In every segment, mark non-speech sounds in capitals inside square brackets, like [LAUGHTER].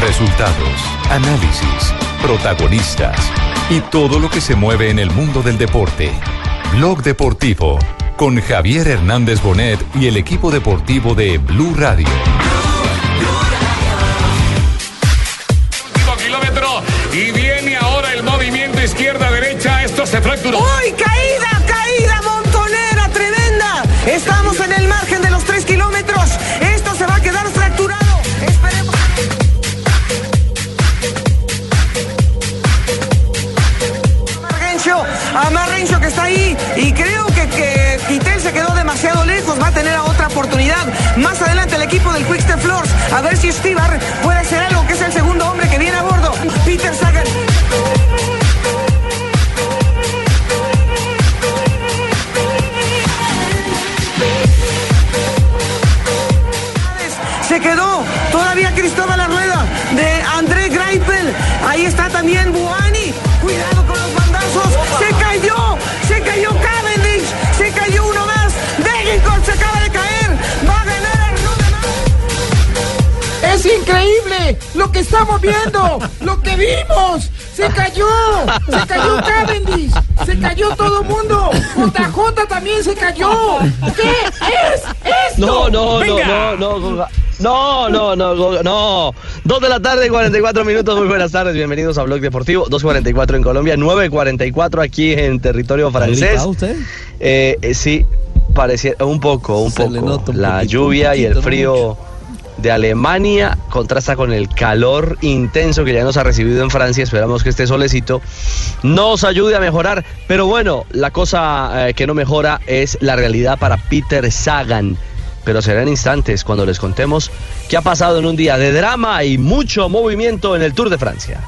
Resultados, análisis, protagonistas y todo lo que se mueve en el mundo del deporte. Blog Deportivo con Javier Hernández Bonet y el equipo deportivo de Blue Radio. kilómetro y viene ahora el movimiento izquierda-derecha. Esto se fracturó. ¡Uy, caída, está ahí y creo que, que Quitel se quedó demasiado lejos. Va a tener otra oportunidad. Más adelante el equipo del Quick Step Floors. A ver si Stibar puede hacer algo que es el segundo hombre que viene a bordo. Peter Sagan. Se quedó todavía Cristóbal Arrueda de André Greipel. Ahí está también. ¡Lo que estamos viendo! ¡Lo que vimos! ¡Se cayó! ¡Se cayó Cavendish! ¡Se cayó todo el mundo! ¡JJ también se cayó! ¿Qué es esto? No, no, Venga. no, no, no, no, no, no, no, no. Dos de la tarde, 44 minutos. Muy buenas tardes, bienvenidos a Blog Deportivo. 2.44 en Colombia, 9.44 aquí en territorio francés. usted? Eh, eh, sí, parecía un poco, un Se poco. nota un La poquito, lluvia y el frío de Alemania contrasta con el calor intenso que ya nos ha recibido en Francia. Esperamos que este solecito nos ayude a mejorar. Pero bueno, la cosa eh, que no mejora es la realidad para Peter Sagan. Pero será en instantes cuando les contemos qué ha pasado en un día de drama y mucho movimiento en el Tour de Francia.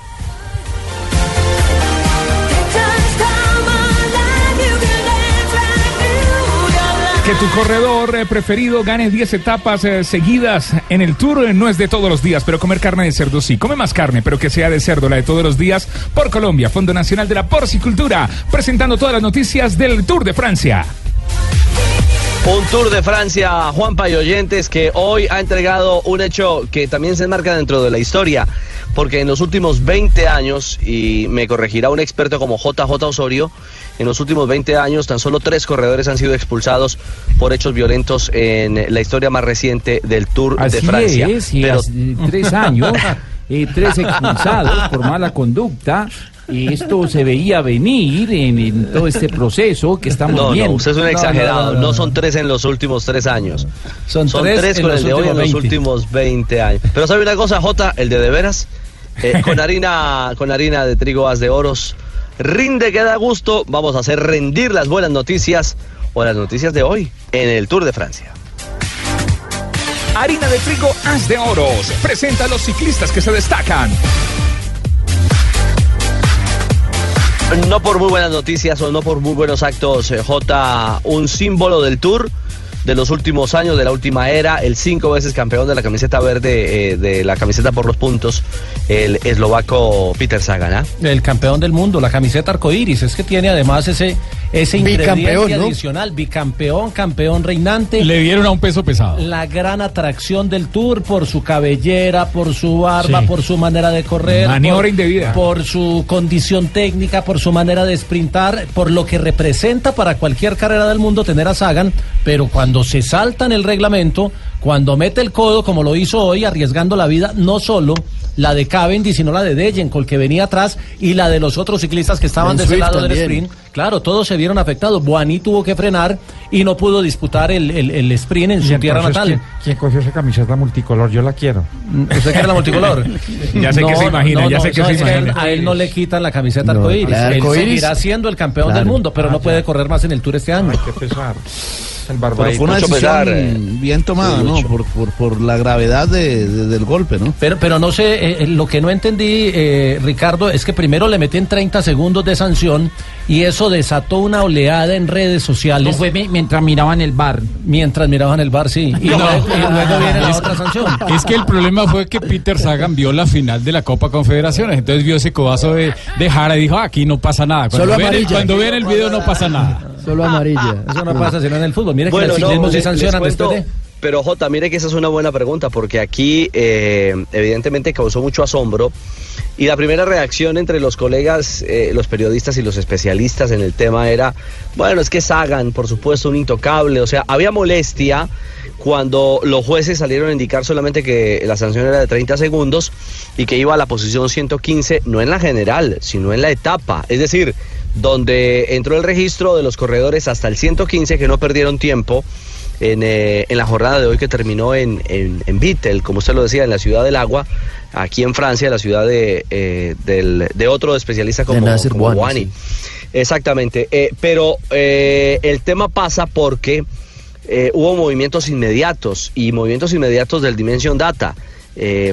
Que tu corredor eh, preferido gane 10 etapas eh, seguidas en el Tour eh, no es de todos los días, pero comer carne de cerdo sí. Come más carne, pero que sea de cerdo, la de todos los días, por Colombia, Fondo Nacional de la Porcicultura, presentando todas las noticias del Tour de Francia. Un Tour de Francia, Juanpa y oyentes, que hoy ha entregado un hecho que también se enmarca dentro de la historia, porque en los últimos 20 años, y me corregirá un experto como JJ Osorio, en los últimos 20 años tan solo tres corredores han sido expulsados por hechos violentos en la historia más reciente del Tour de Francia. es, y Pero- hace tres años, [LAUGHS] eh, tres expulsados por mala conducta. Y esto se veía venir en, en todo este proceso que estamos No, viendo. no, usted es un No, exagerado. No, no, no, no. son tres en los últimos tres años. Son Son tres con los el de hoy en últimos los 20. últimos 20 años. Pero ¿sabe una cosa, Jota? El de de veras, eh, [LAUGHS] con harina con harina de trigo haz de oros, rinde que da gusto. Vamos a hacer rendir las buenas noticias o las noticias de hoy en el Tour de Francia. Harina de trigo Haz de Oros presenta a los ciclistas que se destacan. No por muy buenas noticias o no por muy buenos actos, eh, J, un símbolo del Tour de los últimos años, de la última era, el cinco veces campeón de la camiseta verde, eh, de la camiseta por los puntos, el eslovaco Peter Sagan. ¿ah? El campeón del mundo, la camiseta arcoíris. Es que tiene además ese, ese Bicampeón, ingrediente ¿no? adicional. Bicampeón, campeón reinante. Le dieron a un peso pesado. La gran atracción del Tour por su cabellera, por su barba, Sí. por su manera de correr. Maniobra por, indebida. Por su condición técnica, por su manera de sprintar, por lo que representa para cualquier carrera del mundo tener a Sagan. Pero cuando se salta en el reglamento, cuando mete el codo, como lo hizo hoy, arriesgando la vida, no solo la de Cavendish, sino la de Dejenkol, que venía atrás, y la de los otros ciclistas que estaban Ben de ese lado del sprint. Claro, todos se vieron afectados. Boani tuvo que frenar y no pudo disputar el, el- el sprint en su tierra natal. ¿quién, quién cogió esa camiseta multicolor? Yo la quiero. ¿Usted quiere la multicolor? [LAUGHS] Ya sé que se imagina, ya sé que se imagina. a él no le quitan la camiseta arcoíris. la Él arcoíris- seguirá siendo el campeón Claro. del mundo, pero Ah, no ya. puede correr más en el Tour este año. Ay, qué pesar. El Pero fue una Mucho decisión pesar, eh. bien tomada, ¿no? por, por la gravedad de- de- del golpe, ¿no? Pero, pero no sé, eh, eh, lo que no entendí, eh, Ricardo, es que primero le meten 30 segundos de sanción y eso desató una oleada en redes sociales. No fue mi- mientras miraban el bar. Mientras miraban el bar, sí. Y, No. luego, y luego viene la otra sanción. Es que el problema fue que Peter Sagan vio la final de la Copa Confederaciones, entonces vio ese codazo de, de Jara y dijo, "Ah, aquí no pasa nada. Cuando, Solo ven, el- cuando ven el video no pasa nada. Solo amarilla. Eso no pasa sino en el fútbol. Mire Bueno, que no, les- sancionan les después de... pero Jota, mire que esa es una buena pregunta, porque aquí eh, evidentemente causó mucho asombro. Y la primera reacción entre los colegas, eh, los periodistas y los especialistas en el tema era, bueno, es que Sagan, por supuesto, un intocable. O sea, había molestia cuando los jueces salieron a indicar solamente que la sanción era de 30 segundos y que iba a la posición 115, no en la general, sino en la etapa. Es decir, donde entró el registro de los corredores hasta el 115 que no perdieron tiempo en, eh, en la jornada de hoy que terminó en, en, en Vittel, como usted lo decía, en la ciudad del agua, aquí en Francia, la ciudad de, eh, del- de otro especialista como, como Bouhanni, Bouhanni. Exactamente, eh, pero el tema pasa porque hubo movimientos inmediatos y movimientos inmediatos del Dimension Data.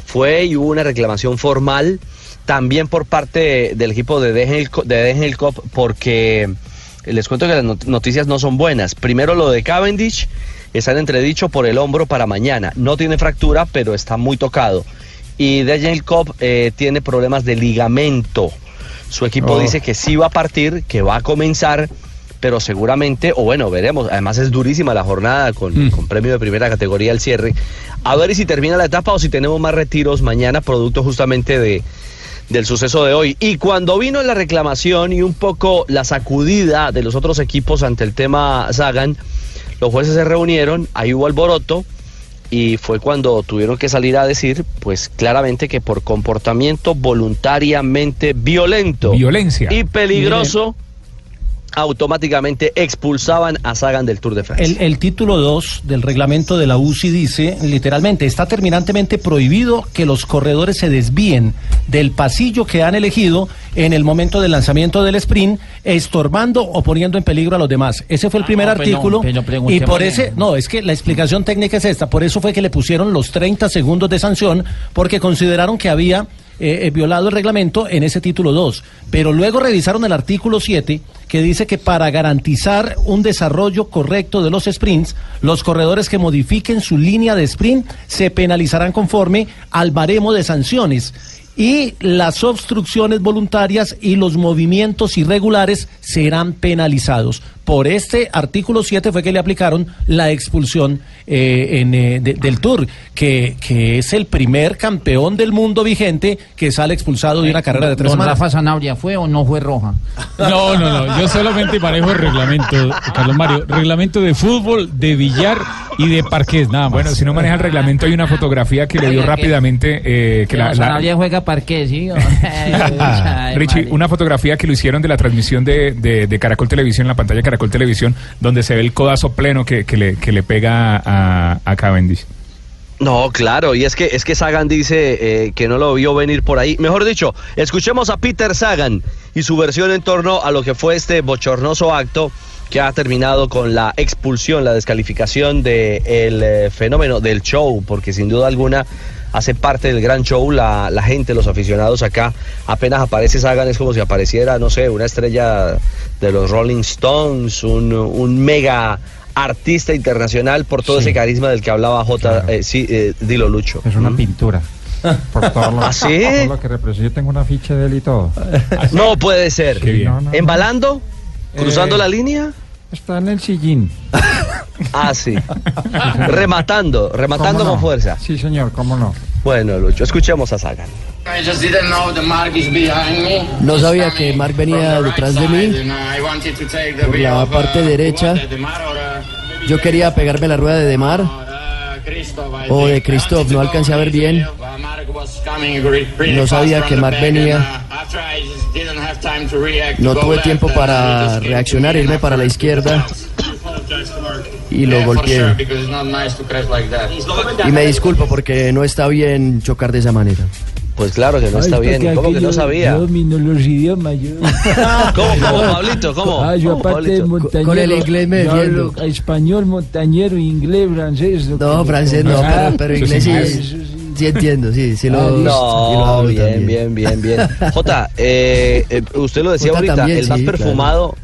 Fue y hubo una reclamación formal también por parte del equipo de Degel de Degel Cup porque les cuento que las not- noticias no son buenas. Primero lo de Cavendish, está en entredicho por el hombro para mañana. No tiene fractura, pero está muy tocado. Y Daniel Cobb eh, tiene problemas de ligamento. Su equipo Oh. dice que sí va a partir, que va a comenzar, pero seguramente, o bueno, veremos. Además es durísima la jornada con, con premio de primera categoría al cierre. A ver si termina la etapa o si tenemos más retiros mañana, producto justamente de, del suceso de hoy. Y cuando vino la reclamación y un poco la sacudida de los otros equipos ante el tema Sagan, los jueces se reunieron, ahí hubo alboroto y fue cuando tuvieron que salir a decir, pues claramente que por comportamiento voluntariamente violento Violencia. y peligroso, automáticamente expulsaban a Sagan del Tour de Francia. El, el título 2 del reglamento de la UCI dice, literalmente, está terminantemente prohibido que los corredores se desvíen del pasillo que han elegido en el momento del lanzamiento del sprint, estorbando o poniendo en peligro a los demás. Ese fue el primer no, pues artículo. pues y por ese, no, es que la explicación técnica es esta. Por eso fue que le pusieron los 30 segundos de sanción, porque consideraron que había eh, violado el reglamento en ese título 2. Pero luego revisaron el artículo 7 que dice que para garantizar un desarrollo correcto de los sprints, los corredores que modifiquen su línea de sprint se penalizarán conforme al baremo de sanciones. Y las obstrucciones voluntarias y los movimientos irregulares serán penalizados. Por este artículo 7 fue que le aplicaron la expulsión eh, en, eh, de- del Tour, que, que es el primer campeón del mundo vigente que sale expulsado de una carrera de tres semanas. Rafa Zanabria, ¿fue o no fue roja? No, no, no. Yo solamente manejo el reglamento, Carlos Mario. Reglamento de fútbol, de billar y de parqués, nada más. Bueno, si no maneja el reglamento, hay una fotografía que le dio Oiga, que- rápidamente. eh, que la, la- Zanabria juega parqué, ¿sí? [LAUGHS] Richie, una fotografía que lo hicieron de la transmisión de, de- de Caracol Televisión, en la pantalla de Caracol Televisión, donde se ve el codazo pleno que, le, que le pega a, Cavendish. No, claro, y es que es que Sagan dice eh, que no lo vio venir por ahí. Mejor dicho, escuchemos a Peter Sagan y su versión en torno a lo que fue este bochornoso acto que ha terminado con la expulsión, la descalificación del eh, fenómeno del show, porque sin duda alguna hace parte del gran show, la, la gente, los aficionados acá, apenas aparece Sagan es como si apareciera, no sé, una estrella de los Rolling Stones, un, un mega artista internacional por todo ese carisma del que hablaba J. eh, sí, eh, dilo Lucho. Es una pintura. Por todo lo, [LAUGHS] ¿Ah, sí? por todo lo que representa. Yo tengo una ficha de él y todo. No puede ser. No, no. ¿Embalando? ¿Cruzando Eh, la línea? Está en el sillín. [LAUGHS] Ah, sí. rematando, rematando ¿Cómo con fuerza. Sí, señor, cómo no. Bueno, Lucho, escuchemos a Sagan. I just didn't know the mark is behind me. No sabía que Mark venía detrás de mí And I wanted to take the por la of, parte derecha. uh, Yo quería pegarme la rueda de Demar o de think. Christoph, no alcancé a ver bien. No sabía que Mark venía. uh, No tuve tiempo para reaccionar, me irme para la izquierda y lo golpeé. Y me disculpo porque no está bien chocar de esa manera. Pues claro que no está bien. ¿Cómo que no sabía? Yo domino los idiomas, yo. ¿Cómo, cómo, Pablito? ¿Cómo? Ah, yo ¿Cómo, aparte de montañero. Con el inglés me defiendo. español, montañero, inglés, francés. lo No, francés no, Ah, pero, pero inglés sí, sí entiendo, sí, sí lo, Ah, sí lo No, hablo bien, bien, bien, bien. [LAUGHS] Jota, eh, eh, usted lo decía Jota ahorita, también, el más sí, claro. perfumado.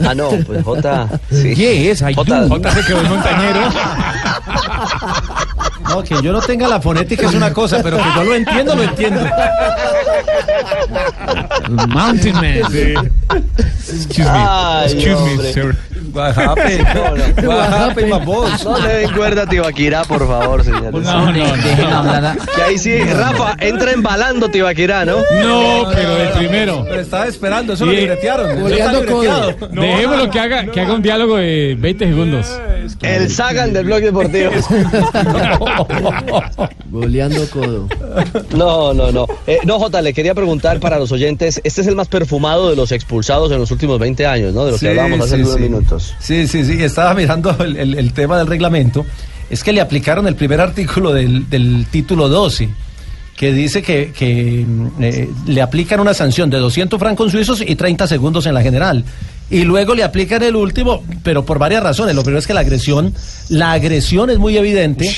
Ah, no, pues Jota. Sí. Yes, Jota. Jota se quedó en montañero. [LAUGHS] No, que yo no tenga la fonética es una cosa, pero que yo lo entiendo, lo entiendo. Mountain Man. Excuse me. Ay, Excuse me, sir. Guajape, Guajape, mamós. No le den cuerda a Tibaquirá, por favor, señores. No, no, no. Que ahí sí, Rafa, entra embalando Tibaquirá, ¿no? No, pero el primero. Pero estaba esperando, eso lo Sí. libretearon. Eso Goleando está libreteado. Dejémoslo que haga, que haga un diálogo de 20 segundos. El Sagan del blog deportivo. [LAUGHS] Goleando codo. No, no, no. Eh, no, Jota, le quería preguntar para los oyentes, este es el más perfumado de los expulsados en los últimos 20 años, ¿no? De lo que hablábamos hace sí, unos sí. minutos. Sí, sí, sí, estaba mirando el, el- el tema del reglamento. Es que le aplicaron el primer artículo del, del título 12, que dice que, que, mm, eh, le aplican una sanción de 200 francos suizos y 30 segundos en la general. Y luego le aplican el último, pero por varias razones. Lo primero es que la agresión, la agresión es muy evidente.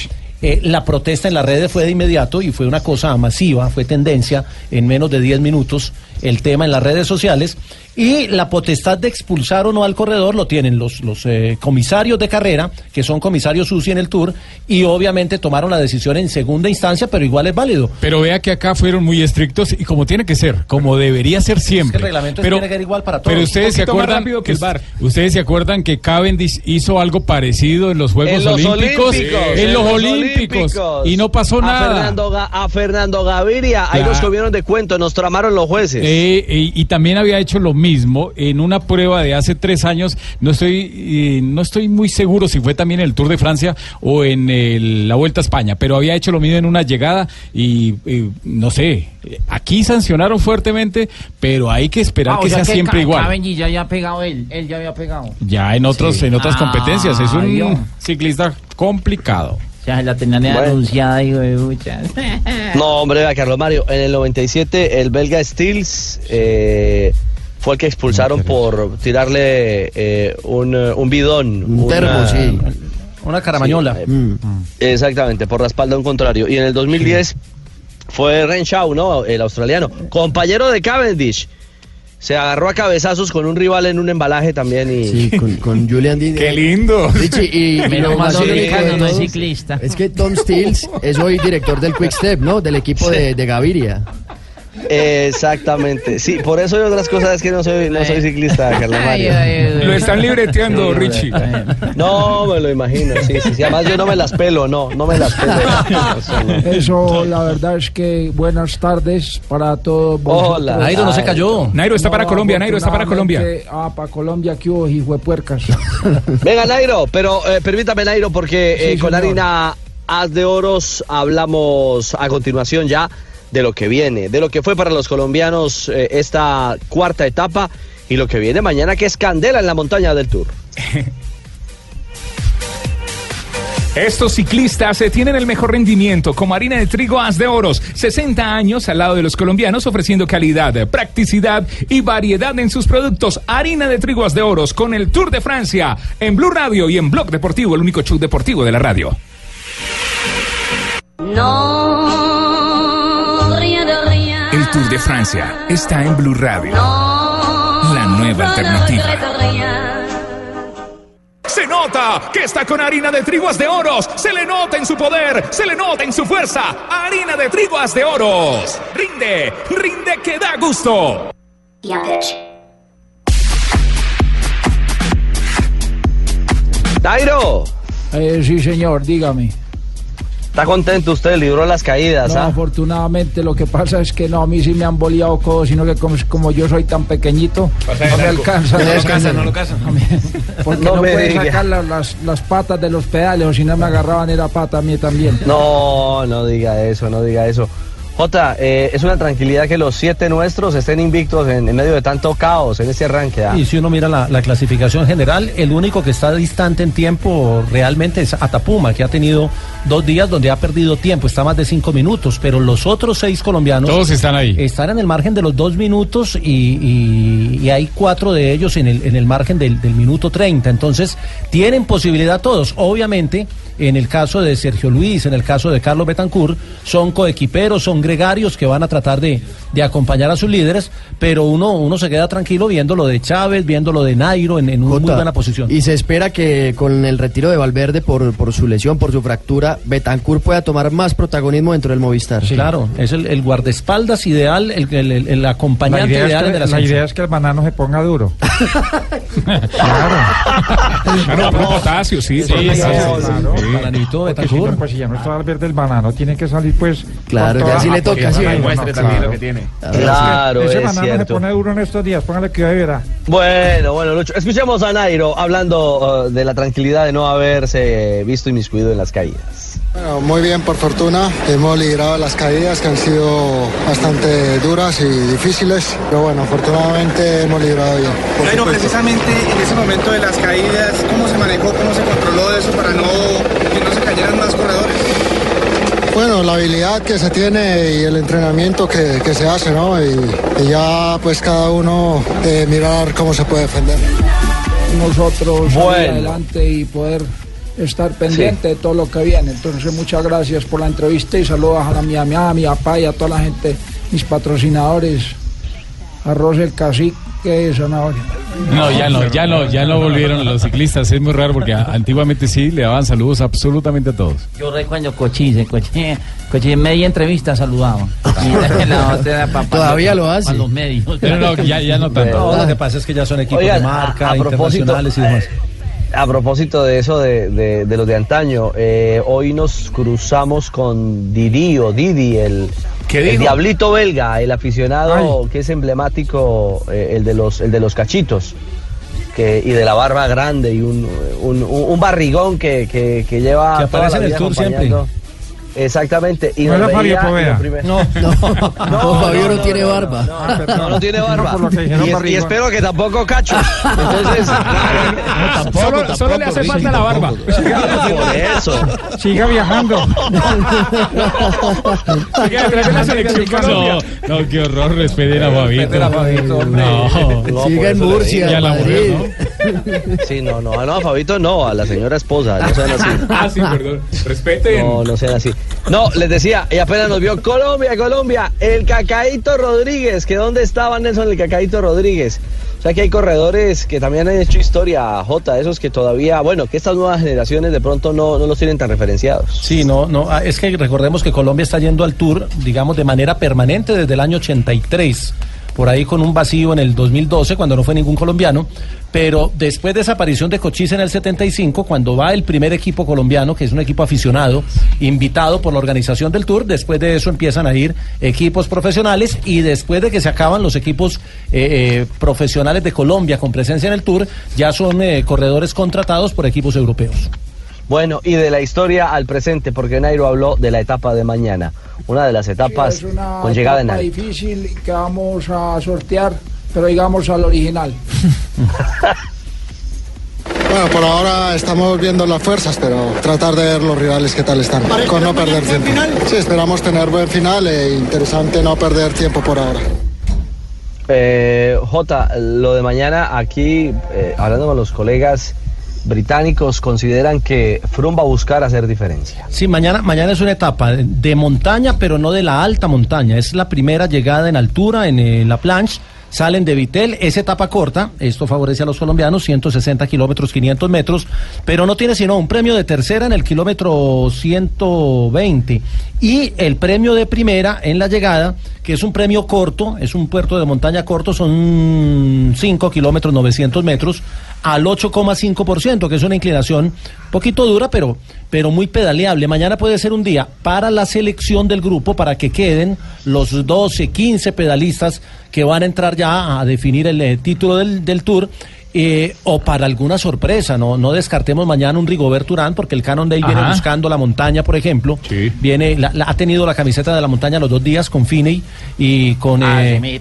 Eh, la protesta en las redes fue de inmediato y fue una cosa masiva, fue tendencia en menos de 10 minutos el tema en las redes sociales. Y la potestad de expulsar o no al corredor lo tienen los, los eh, comisarios de carrera, que son comisarios UCI en el Tour, y obviamente tomaron la decisión en segunda instancia, pero igual es válido. Pero vea que acá fueron muy estrictos y como tiene que ser, como debería ser siempre. el reglamento pero, tiene que ser igual para todos. Pero ustedes se acuerdan rápido que el VAR. Ustedes se acuerdan que Cavendish hizo algo parecido en los Juegos En los Olímpicos, Olímpicos, en los Olímpicos y no pasó a nada. Fernando, a Fernando Gaviria, ahí nos comieron de cuento, nos tramaron los jueces. Eh, eh, y también había hecho lo mismo en una prueba de hace tres años. No estoy, eh, no estoy muy seguro si fue también en el Tour de Francia o en el- la Vuelta a España, pero había hecho lo mismo en una llegada y eh, no sé. Aquí sancionaron fuertemente, pero hay que esperar Ah, o que sea siempre Ca- igual. Cavendish ya había pegado él, él ya había pegado. Ya en otros, Sí. en otras Ah, competencias es un Dios. ciclista complicado. Sea, la tenían Bueno. anunciada, hijo de pucha. [LAUGHS] No, hombre, Carlos Mario, en el 97 el belga Stills eh, fue el que expulsaron por tirarle eh, un, eh, un bidón. Un termo, sí. Una caramañola. Sí, eh, Exactamente, por la espalda a un contrario. Y en el 2010 fue Renshaw, ¿no? El australiano, compañero de Cavendish. Se agarró a cabezazos con un rival en un embalaje también y... Sí, con, con Julian Qué lindo. Richie, y Menos mal más no es ciclista. Es que Tom Stills es hoy director del Quick Step, ¿no? Del equipo de, de Gaviria. Exactamente. Sí, por eso y otras cosas es que no soy, no soy ciclista, Carlos Mario. Lo están libreteando, Richie. No, me lo imagino, sí, sí, sí. Además yo no me las pelo, no, no me las pelo. [LAUGHS] Eso no. La verdad es que buenas tardes para todos. vosotros. Hola. Nairo no se cayó. Nairo está para Colombia, Nairo está para Colombia. Ah, para Colombia, que hubo, hijo de puercas. [LAUGHS] Venga, Nairo, pero eh, permítame, Nairo, porque eh, Sí, con señor. Harina Haz de Oros hablamos a continuación ya de lo que viene, de lo que fue para los colombianos eh, esta cuarta etapa y lo que viene mañana, que es Candela en la montaña del Tour. [LAUGHS] Estos ciclistas eh, tienen el mejor rendimiento como harina de trigo As de Oros. 60 años al lado de los colombianos ofreciendo calidad, practicidad y variedad en sus productos. Harina de trigo As de Oros con el Tour de Francia en Blue Radio y en Blog Deportivo, el único show deportivo de la radio. No, de Francia está en Blue Radio. La nueva alternativa. Se nota que está con harina de triguas de oros. Se le nota en su poder, se le nota en su fuerza. Harina de triguas de oros. Rinde, rinde que da gusto. Nairo, Eh, sí, señor, dígame. Está contento usted, libró las caídas, No, ¿ah? afortunadamente lo que pasa es que no, a mí sí me han boleado codos, sino que como, como yo soy tan pequeñito, no me alcanza. No lo casan, no lo casan. [LAUGHS] Porque No no, me puede diga. sacar la- las, las patas de los pedales, o si no me agarraban era pata a mí también. No, no diga eso, no diga eso. Jota, eh, es una tranquilidad que los siete nuestros estén invictos en, en medio de tanto caos en este arranque. ¿ah? Y si uno mira la, la clasificación general, el único que está distante en tiempo realmente es Atapuma, que ha tenido dos días donde ha perdido tiempo, está más de cinco minutos, pero los otros seis colombianos Todos están ahí. están en el margen de los dos minutos y, y- y hay cuatro de ellos en el, en el margen del, del minuto 30. Entonces, tienen posibilidad todos. Obviamente, en el caso de Sergio Luis, en el caso de Carlos Betancourt, son coequiperos, son gregarios que van a tratar de, de acompañar a sus líderes, pero uno, uno se queda tranquilo viendo lo de Chávez, viendo lo de Nairo en, en una muy buena posición. Y se espera que con el retiro de Valverde por, por su lesión, por su fractura, Betancourt pueda tomar más protagonismo dentro del Movistar. Sí, claro, es el, el guardaespaldas ideal, el, el- el- acompañante ideal que, de la la idea es que el banano se ponga duro. [LAUGHS] Claro, puro potasio, sí. Sí, sí, sí, claro. Bananito, Porque si no, pues si ya no está Valverde el banano, tiene que salir pues... Claro, ya sí le toca, sí. Muestre no, también claro. lo que tiene. Claro, Ese es banano se pone duro en estos días, póngale y verá. Bueno, bueno, Lucho. Escuchemos a Nairo hablando uh, de la tranquilidad de no haberse visto inmiscuido en las caídas. Bueno, muy bien, por fortuna. Hemos librado las caídas que han sido bastante duras y difíciles. Pero bueno, afortunadamente hemos librado bien. supuesto. precisamente en ese momento de las caídas, ¿cómo se manejó, cómo se controló eso para no que no se cayeran más corredores? Bueno, la habilidad que se tiene y el entrenamiento que, que se hace, ¿no? Y, y ya pues cada uno eh, mirar cómo se puede defender. nosotros Bueno. adelante y poder estar pendiente de todo lo que viene. Entonces, muchas gracias por la entrevista y saludos a mi mamá, a mi papá y a toda la gente, mis patrocinadores, Arroz el Cacique, Zanahoria. No, ya no, ya no, ya no volvieron los ciclistas. Es muy raro porque a- antiguamente sí le daban saludos absolutamente a todos. Yo recuerdo cochise, cochise, cochise, media entrevista saludaba. Y la otra era pa- pa- Todavía lo hace. pa los medios. Pero no, ya- ya no tanto. No, lo que pasa es que ya son equipos Oigan, de a- marca, a propósito, internacionales y demás. A propósito de eso, de, de- de los de antaño, eh, hoy nos cruzamos con Didi o Didi, el, el diablito belga, el aficionado que es emblemático, eh, el, de los, el de los cachitos. Que, y de la barba grande y un, un, barrigón que, que, que lleva Que toda aparece en el tour siempre. Exactamente. Y No era Fabio Poveda. primer- No, No, [LAUGHS] Fabio no, tiene barba. No, no tiene barba. dijeron y, es- y barrigón. espero que tampoco cacho. [LAUGHS] Entonces, Solo, solo le hace falta la barba. [LAUGHS] por eso. Siga viajando. No, no, qué horror, respeten a Fabito. a Fabito. No. No, Siga en Murcia, Sí, no, no, no, a Fabito no, a la señora esposa, no sean así. [LAUGHS] Ah, sí, perdón. Respeten. No, no sean así. No, les decía, y apenas nos vio Colombia, Colombia, el Cacaíto Rodríguez, que dónde estaba Nelson el Cacaíto Rodríguez. O sea que hay corredores que también han hecho historia, J, esos que todavía, bueno, que estas nuevas generaciones de pronto no, no los tienen tan referenciados. Sí, no, no, ah, es que recordemos que Colombia está yendo al tour, digamos, de manera permanente desde el año 83, por ahí con un vacío en el 2012, cuando no fue ningún colombiano, pero después de esa aparición de Cochise en el 75, cuando va el primer equipo colombiano, que es un equipo aficionado, invitado por la organización del tour, después de eso empiezan a ir equipos profesionales y después de que se acaban los equipos eh, eh, profesionales de Colombia con presencia en el tour, ya son eh, corredores contratados por equipos europeos. Bueno, y de la historia al presente, porque Nairo habló de la etapa de mañana, una de las etapas es una con llegada en etapa alto. difícil que vamos a sortear, pero digamos al original. [LAUGHS] Bueno, por ahora estamos viendo las fuerzas, pero tratar de ver los rivales qué tal están, con no perder tiempo. Sí, esperamos tener buen final e interesante no perder tiempo por ahora. Eh, J, lo de mañana aquí, eh, hablando con los colegas británicos, consideran que Froome va a buscar hacer diferencia. Sí, mañana, mañana es una etapa de, montaña, pero no de la alta montaña. Es la primera llegada en altura en eh, la planche. Salen de Vitel, es etapa corta, esto favorece a los colombianos, 160 kilómetros, 500 metros, pero no tiene sino un premio de tercera en el kilómetro 120 y el premio de primera en la llegada, que es un premio corto, es un puerto de montaña corto, son 5 kilómetros, 900 metros, al 8,5%, que es una inclinación poquito dura, pero, pero muy pedaleable. Mañana puede ser un día para la selección del grupo, para que queden los 12, 15 pedalistas que van a entrar ya a definir el eh, título del, del Tour. Eh, o para alguna sorpresa, no, no descartemos mañana un Rigobert Urán, porque el Cannondale viene Ajá. buscando la montaña, por ejemplo. Viene, la- la- ha tenido la camiseta de la montaña los dos días con Finney y con. eh,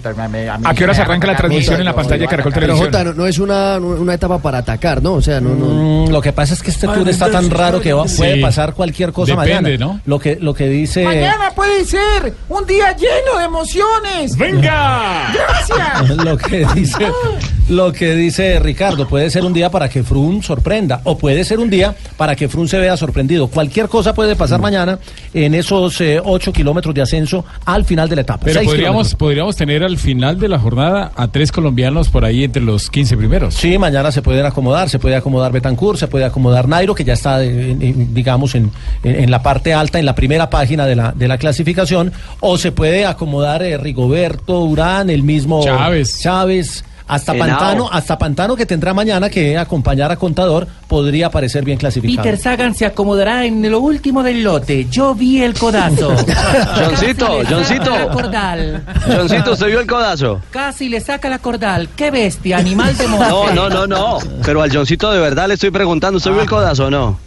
¿A qué horas arranca la transmisión en la pantalla de Caracol Pero Televisión? Jota, no, no es una, una etapa para atacar, ¿no? O sea, no, no. Mm, lo que pasa es que este Ay, tour está tan raro que va- sí. puede pasar cualquier cosa Depende, mañana. ¿no? Lo que lo que dice Mañana puede ser un día lleno de emociones. ¡Venga! Gracias. [LAUGHS] lo que dice lo que dice Ricardo. Puede ser un día para que Frun sorprenda o puede ser un día para que Frun se vea sorprendido. Cualquier cosa puede pasar Mm. mañana en esos 8 kilómetros de ascenso al final de la etapa. Pero podríamos, kilómetros. podríamos tener al final de la jornada a tres colombianos por ahí entre los 15 primeros. Sí, mañana se pueden acomodar, se puede acomodar Betancourt, se puede acomodar Nairo, que ya está, eh, en- digamos, en, en- en la parte alta, en la primera página de la, de la clasificación, o se puede acomodar eh, Rigoberto, Urán, el mismo Chávez. Chávez, hasta Henao. Pantano, hasta Pantano que tendrá mañana que acompañar a Contador, podría aparecer bien clasificado. Peter Sagan se acomodará en lo último del lote. Yo vi el codazo. [LAUGHS] Johncito, Johncito. Johncito, ¿se vio el codazo? Casi le saca la cordal. ¡Qué bestia! Animal de monte. No, no, no, no. Pero al Johncito de verdad le estoy preguntando, ¿se vio el codazo o no?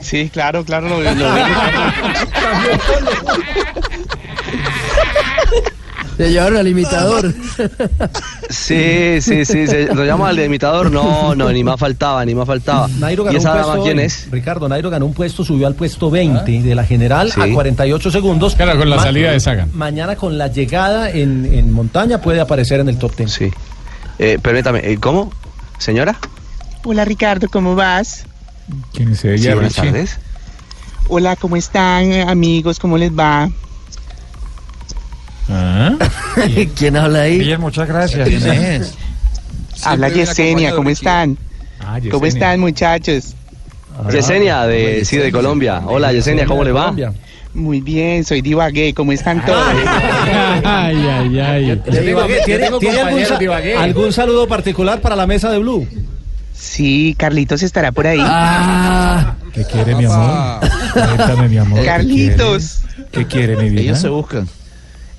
Sí, claro, claro, lo. Lo vi. [LAUGHS] [LAUGHS] Se llevaron al imitador. Sí, sí, sí, se- lo llamo al imitador. No, no, ni más faltaba, ni más faltaba. Nairo ¿Y ganó esa un dama puesto quién es? Ricardo, Nairo ganó un puesto, subió al puesto 20 de la general Sí. a 48 segundos. Claro, con la Ma- salida de Sagan. Mañana con la llegada en, en montaña puede aparecer en el top 10. Sí. Eh, permítame, eh, ¿cómo? ¿Señora? Hola Ricardo, ¿cómo vas? ¿Quién es Sí, ella, buenas Richie? tardes. Hola, ¿cómo están eh, amigos? ¿Cómo les va? [LAUGHS] ¿Quién habla ahí? Bien, muchas gracias. ¿Quién es? Habla viene Yesenia, ¿cómo están? Ah, ¿Cómo están muchachos? Yesenia, de, sí, de Colombia. Hola, Yesenia, ¿cómo le va? Muy bien, soy Divagué, ¿cómo están todos? Ay, ay, ay. ¿Tiene, tiene algún, sa- algún saludo particular para la mesa de Blue? Sí, Carlitos estará por ahí. Ah, ¿Qué quiere, mi amor? Cuéntame, mi amor. ¿qué Carlitos, quiere? ¿Qué quiere, mi vida? Ellos se buscan.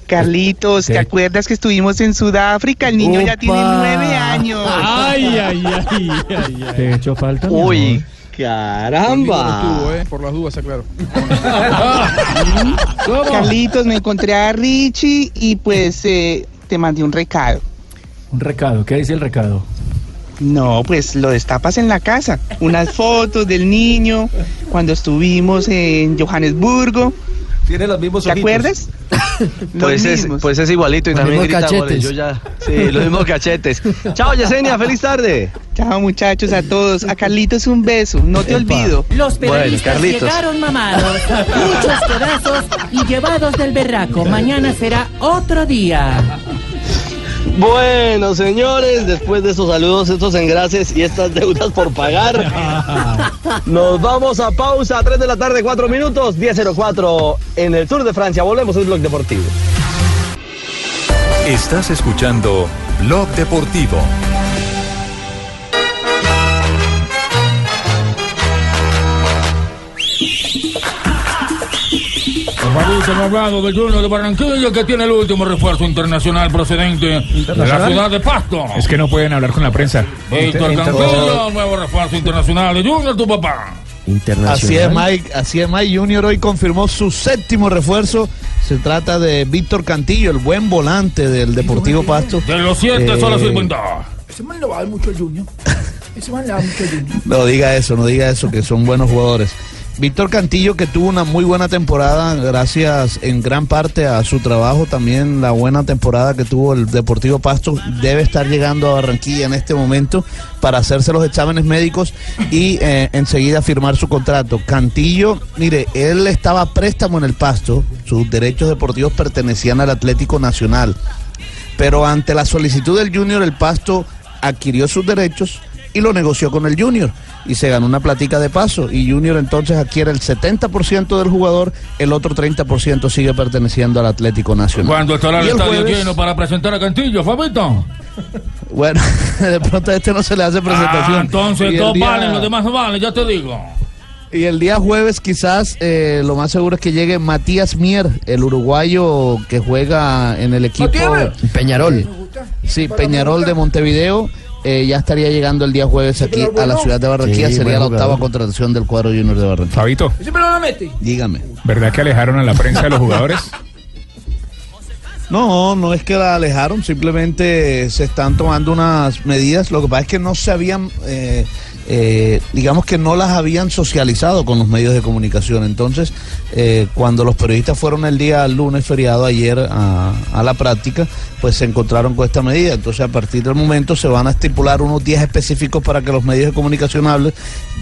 Carlitos, ¿te acuerdas que estuvimos en Sudáfrica? El niño ya tiene nueve años. Ay, ay, ay, ay, ay. ¿Te he hecho falta, mi Uy, amor? caramba. Por las dudas, claro. [LAUGHS] Carlitos, me encontré a Richie y pues eh, te mandé un recado. Un recado, ¿qué dice el recado? No, pues lo destapas en la casa. Unas fotos del niño cuando estuvimos en Johannesburgo. Tiene los mismos ¿Te ojitos. acuerdas? [LAUGHS] Pues es, pues es igualito y Los también mismos grita goles. Yo ya, sí, los mismos cachetes. Chao, Yesenia, feliz tarde. Chao muchachos a todos. A Carlitos un beso. No te olvido. Los Bueno, periodistas Carlitos. llegaron mamados, muchos pedazos y llevados del berraco. Mañana será otro día. Bueno, señores, después de estos saludos, estos engrases y estas deudas por pagar, [LAUGHS] nos vamos a pausa. 3 de la tarde, 4 minutos, 10.04 en el Tour de Francia. Volvemos al Blog Deportivo. Estás escuchando Blog Deportivo. Hablado del Junior de Barranquilla que tiene el último refuerzo internacional procedente de la ciudad de Pasto. Es que no pueden hablar con la prensa. Víctor Cancilla, nuevo refuerzo internacional de Junior, tu papá. internacional. Así es, Mike. Así es, Mike Junior hoy confirmó su séptimo refuerzo. Se trata de Víctor Cantillo, el buen volante del Deportivo Pasto. De los siete, Eh, solo sirven dos. Ese man le va a dar mucho al Junior. Ese man le va mucho al Junior. [LAUGHS] No diga eso, no diga eso, que son buenos jugadores. Víctor Cantillo que tuvo una muy buena temporada gracias en gran parte a su trabajo, también la buena temporada que tuvo el Deportivo Pasto debe estar llegando a Barranquilla en este momento para hacerse los exámenes médicos y eh, enseguida firmar su contrato. Cantillo, mire, él estaba préstamo en el Pasto, sus derechos deportivos pertenecían al Atlético Nacional, pero ante la solicitud del Junior el Pasto adquirió sus derechos y lo negoció con el Junior y se ganó una platica de paso y Junior entonces adquiere el 70% del jugador, el otro 30% sigue perteneciendo al Atlético Nacional. ¿Cuándo estará el, estadio jueves- lleno para presentar a Cantillo, Fabito? Bueno, [LAUGHS] de pronto a este no se le hace presentación. Ah, entonces Y el dos día- valen, los demás no valen, ya te digo. Y el día jueves quizás eh, lo más seguro es que llegue Matías Mier, el uruguayo que juega en el equipo. Peñarol. Sí, Peñarol de Montevideo. Eh, ya estaría llegando el día jueves aquí a la ciudad de Barranquilla. Sí, Sería la octava contratación del cuadro junior de Barranquilla. Fabito. Dígame. ¿verdad que alejaron a la prensa de los jugadores? No, no es que la alejaron, simplemente se están tomando unas medidas. Lo que pasa es que no se habían, eh, eh, digamos que no las habían socializado con los medios de comunicación. Entonces, eh, cuando los periodistas fueron el día lunes feriado ayer a, a la práctica, pues se encontraron con esta medida. Entonces, a partir del momento se van a estipular unos días específicos para que los medios de comunicación hablen.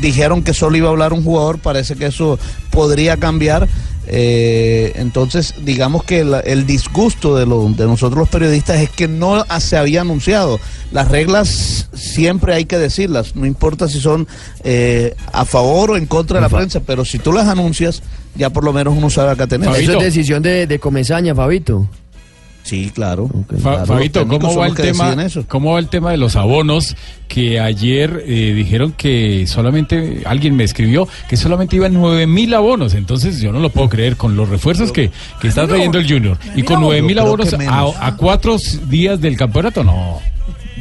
Dijeron que solo iba a hablar un jugador, parece que eso podría cambiar. Eh, entonces, digamos que la- el disgusto de, lo- de nosotros los periodistas es que no se había anunciado. Las reglas siempre hay que decirlas, no importa si son eh, a favor o en contra de la prensa, pero si tú las anuncias, ya por lo menos uno sabe acá tener. Eso es decisión de, de Comesaña, Fabito. Sí, claro. Fa- Claro, Fabito, ¿cómo son va, el tema, deciden eso. ¿cómo va el tema de los abonos? Que ayer eh, dijeron que solamente, alguien me escribió, que solamente iban nueve mil abonos. Entonces yo no lo puedo creer con los refuerzos que, que está trayendo el Junior. Y con nueve mil Yo creo abonos a, a cuatro días del campeonato, no.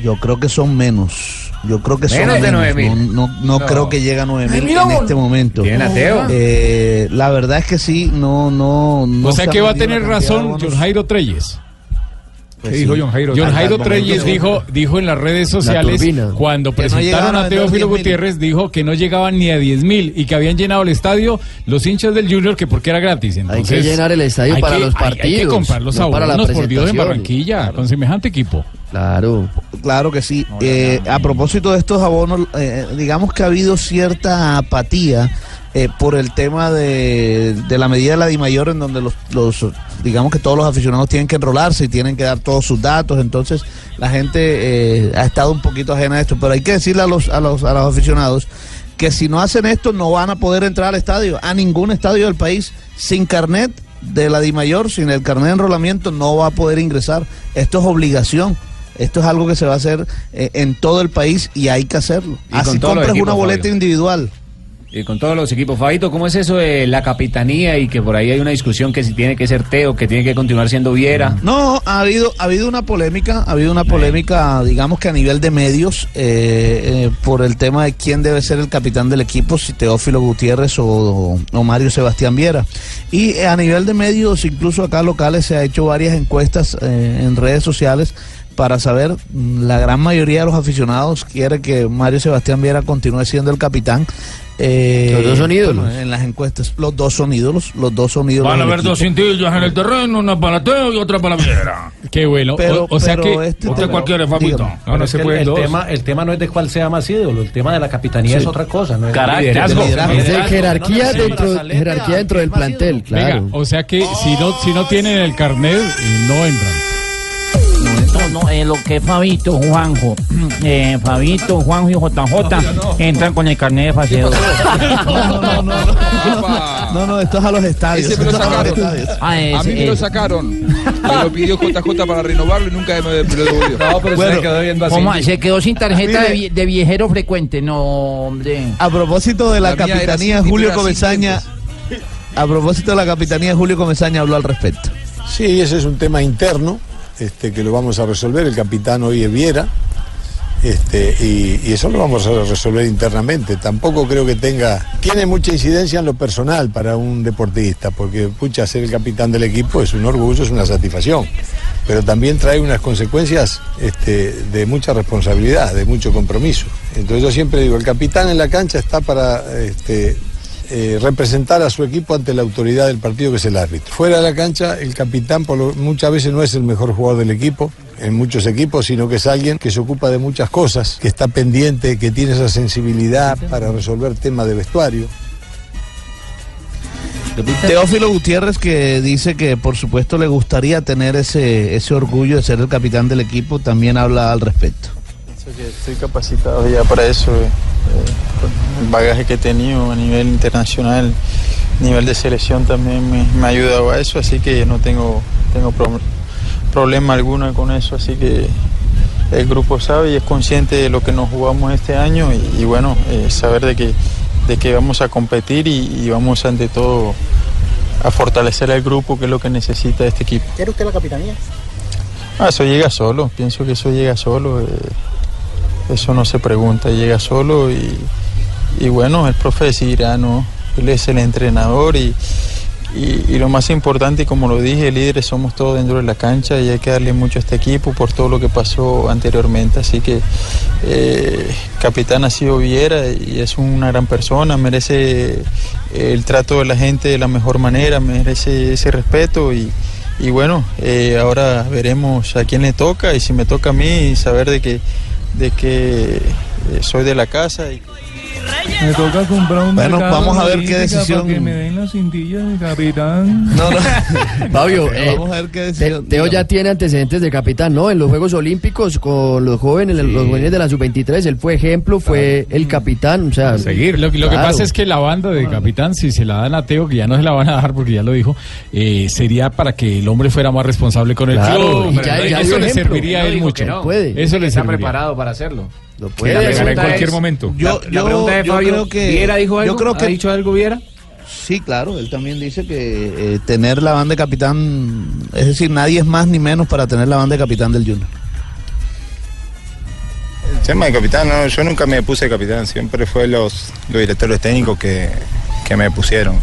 Yo creo que son menos. Yo creo que son Menos de menos. 9.000. No, no, no No. creo que llegue a 9 mil en este momento. Bien, ateo. Eh, la verdad es que sí, no, no, no o sea se que va a tener razón. John Jairo Treyes. Pues ¿Qué sí. dijo John Jairo? John Jairo Treyes dijo, dijo en las redes sociales, cuando Que no presentaron a Teófilo 10.000. Gutiérrez, dijo que no llegaban ni a 10 mil y que habían llenado el estadio los hinchas del Junior que porque era gratis. Entonces, llenar el estadio hay para que- los hay- Hay, que partidos, comprar los no abonos, por Dios, en. Barranquilla, con semejante equipo. Claro. Claro que sí. Eh, a propósito de estos abonos, eh, digamos que ha habido cierta apatía eh, por el tema de, de la medida de la DIMAYOR en donde los, los, digamos que todos los aficionados tienen que enrolarse y tienen que dar todos sus datos, entonces la gente eh, ha estado un poquito ajena a esto, pero hay que decirle a los, a los, a los aficionados que si no hacen esto no van a poder entrar al estadio, a ningún estadio del país, sin carnet de la DIMAYOR, sin el carnet de enrolamiento no va a poder ingresar, esto es obligación. Esto es algo que se va a hacer eh, en todo el país y hay que hacerlo. Y Así compras equipos, una boleta Fabio. individual. Y con todos los equipos. Fabito, ¿cómo es eso de la capitanía y que por ahí hay una discusión que si tiene que ser Teo, que tiene que continuar siendo Viera? No, ha habido, ha habido una polémica, ha habido una polémica, digamos que a nivel de medios, eh, eh, por el tema de quién debe ser el capitán del equipo, si Teófilo Gutiérrez o, Mario Sebastián Viera. Y eh, a nivel de medios, incluso acá locales, se ha hecho varias encuestas eh, en redes sociales para saber, mm, la gran mayoría de los aficionados quiere que Mario Sebastián Viera continúe siendo el capitán. Eh, Los dos son ídolos. en las encuestas, los dos son ídolos, los dos son ídolos. Van a haber dos equipo. cintillas en el terreno, una para Teo y otra para Viera. [LAUGHS] Qué bueno. Pero- o, o sea pero que este Usted cualquiera, Fabito. dígame. No, no Es se que pueden el, tema, el tema no es de cuál sea más ídolo, el tema de la capitanía Sí. es otra cosa. ¿no? Carácter, Liderazgo. liderazgo. Es de jerarquía, No, no, dentro, brazalete, jerarquía dentro del plantel, claro. Venga, o sea que si no, si no tienen el carnet, eh, no entran. No, no, eh, lo que es Fabito, Juanjo, [CLEARS THROAT] eh, Fabito, Juanjo y JJ entran con el carnet de paseo. [LAUGHS] No, no, esto es a los estadios. Ese me lo esto es a los sacaron. estadios. Ah, A mí me lo sacaron. Me lo pidió JJ para renovarlo y nunca me, me lo devolvió. No, pero Bueno, se quedó viendo así. ¿Cómo? Se quedó sin tarjeta de, de viejero frecuente, no, hombre. A propósito de la, La capitanía, Julio Comesaña. A propósito de la capitanía, Julio Comesaña habló al respecto. Sí, ese es un tema interno este, que lo vamos a resolver. El capitán hoy es Viera este, y, eso lo vamos a resolver internamente. Tampoco creo que tenga. Tiene mucha incidencia en lo personal para un deportista, porque pucha, ser el capitán del equipo es un orgullo, es una satisfacción. Pero también trae unas consecuencias este, de mucha responsabilidad, de mucho compromiso. Entonces yo siempre digo, el capitán en la cancha está para eh, representar a su equipo ante la autoridad del partido que es el árbitro. Fuera de la cancha, el capitán por lo- muchas veces no es el mejor jugador del equipo, en muchos equipos, sino que es alguien que se ocupa de muchas cosas, que está pendiente, que tiene esa sensibilidad para resolver temas de vestuario. Teófilo Gutiérrez que dice que por supuesto le gustaría tener ese, ese orgullo de ser el capitán del equipo, también habla al respecto. Pienso que estoy capacitado ya para eso, eh, el bagaje que he tenido a nivel internacional, a nivel de selección también me, me ha ayudado a eso, así que no tengo, tengo pro- problema alguno con eso, así que el grupo sabe y es consciente de lo que nos jugamos este año y, y bueno, eh, saber de que, de que vamos a competir y, y vamos ante todo a fortalecer al grupo, que es lo que necesita este equipo. ¿Quiere usted la capitanía? Ah, eso llega solo, pienso que eso llega solo, eh, eso no se pregunta, llega solo y, y bueno, el profe decidirá, ¿no? Él es el entrenador y, y- y lo más importante, como lo dije, líderes somos todos dentro de la cancha y hay que darle mucho a este equipo por todo lo que pasó anteriormente. Así que eh, capitán ha sido Viera y es una gran persona, merece el trato de la gente de la mejor manera, merece ese respeto y, y bueno, eh, ahora veremos a quién le toca y si me toca a mí saber de que, de que eh, soy de la casa. Y... Me toca comprar un Bueno, vamos a ver qué decisión- que me den las cintillas de capitán. No, no. [LAUGHS] Fabio, eh, Vamos a ver qué decisión. Teo ya tiene antecedentes de capitán, ¿no? En los Juegos Olímpicos con los jóvenes, los jóvenes de la sub-23, él fue ejemplo, fue el capitán, o sea, Seguir. Lo, que- lo que claro. pasa es que la banda de capitán, si se la dan a Teo, que ya no se la van a dar porque ya lo dijo, eh, sería para que el hombre fuera más responsable con el Claro, club. y ya- ya Eso le serviría a él mucho. que no. Puede. Eso le Está serviría. preparado para hacerlo. Lo puede. En pregunta cualquier es- momento. Yo, La yo- pregunta de yo Fabio, creo que ¿Viera dijo algo? Yo creo que ¿Ha dicho algo Viera? Sí, claro, él también dice que eh, tener la banda de capitán, es decir, nadie es más ni menos para tener la banda de capitán del Junior. El tema de capitán, no, yo nunca me puse capitán, siempre fue los, los directores técnicos que, que me pusieron.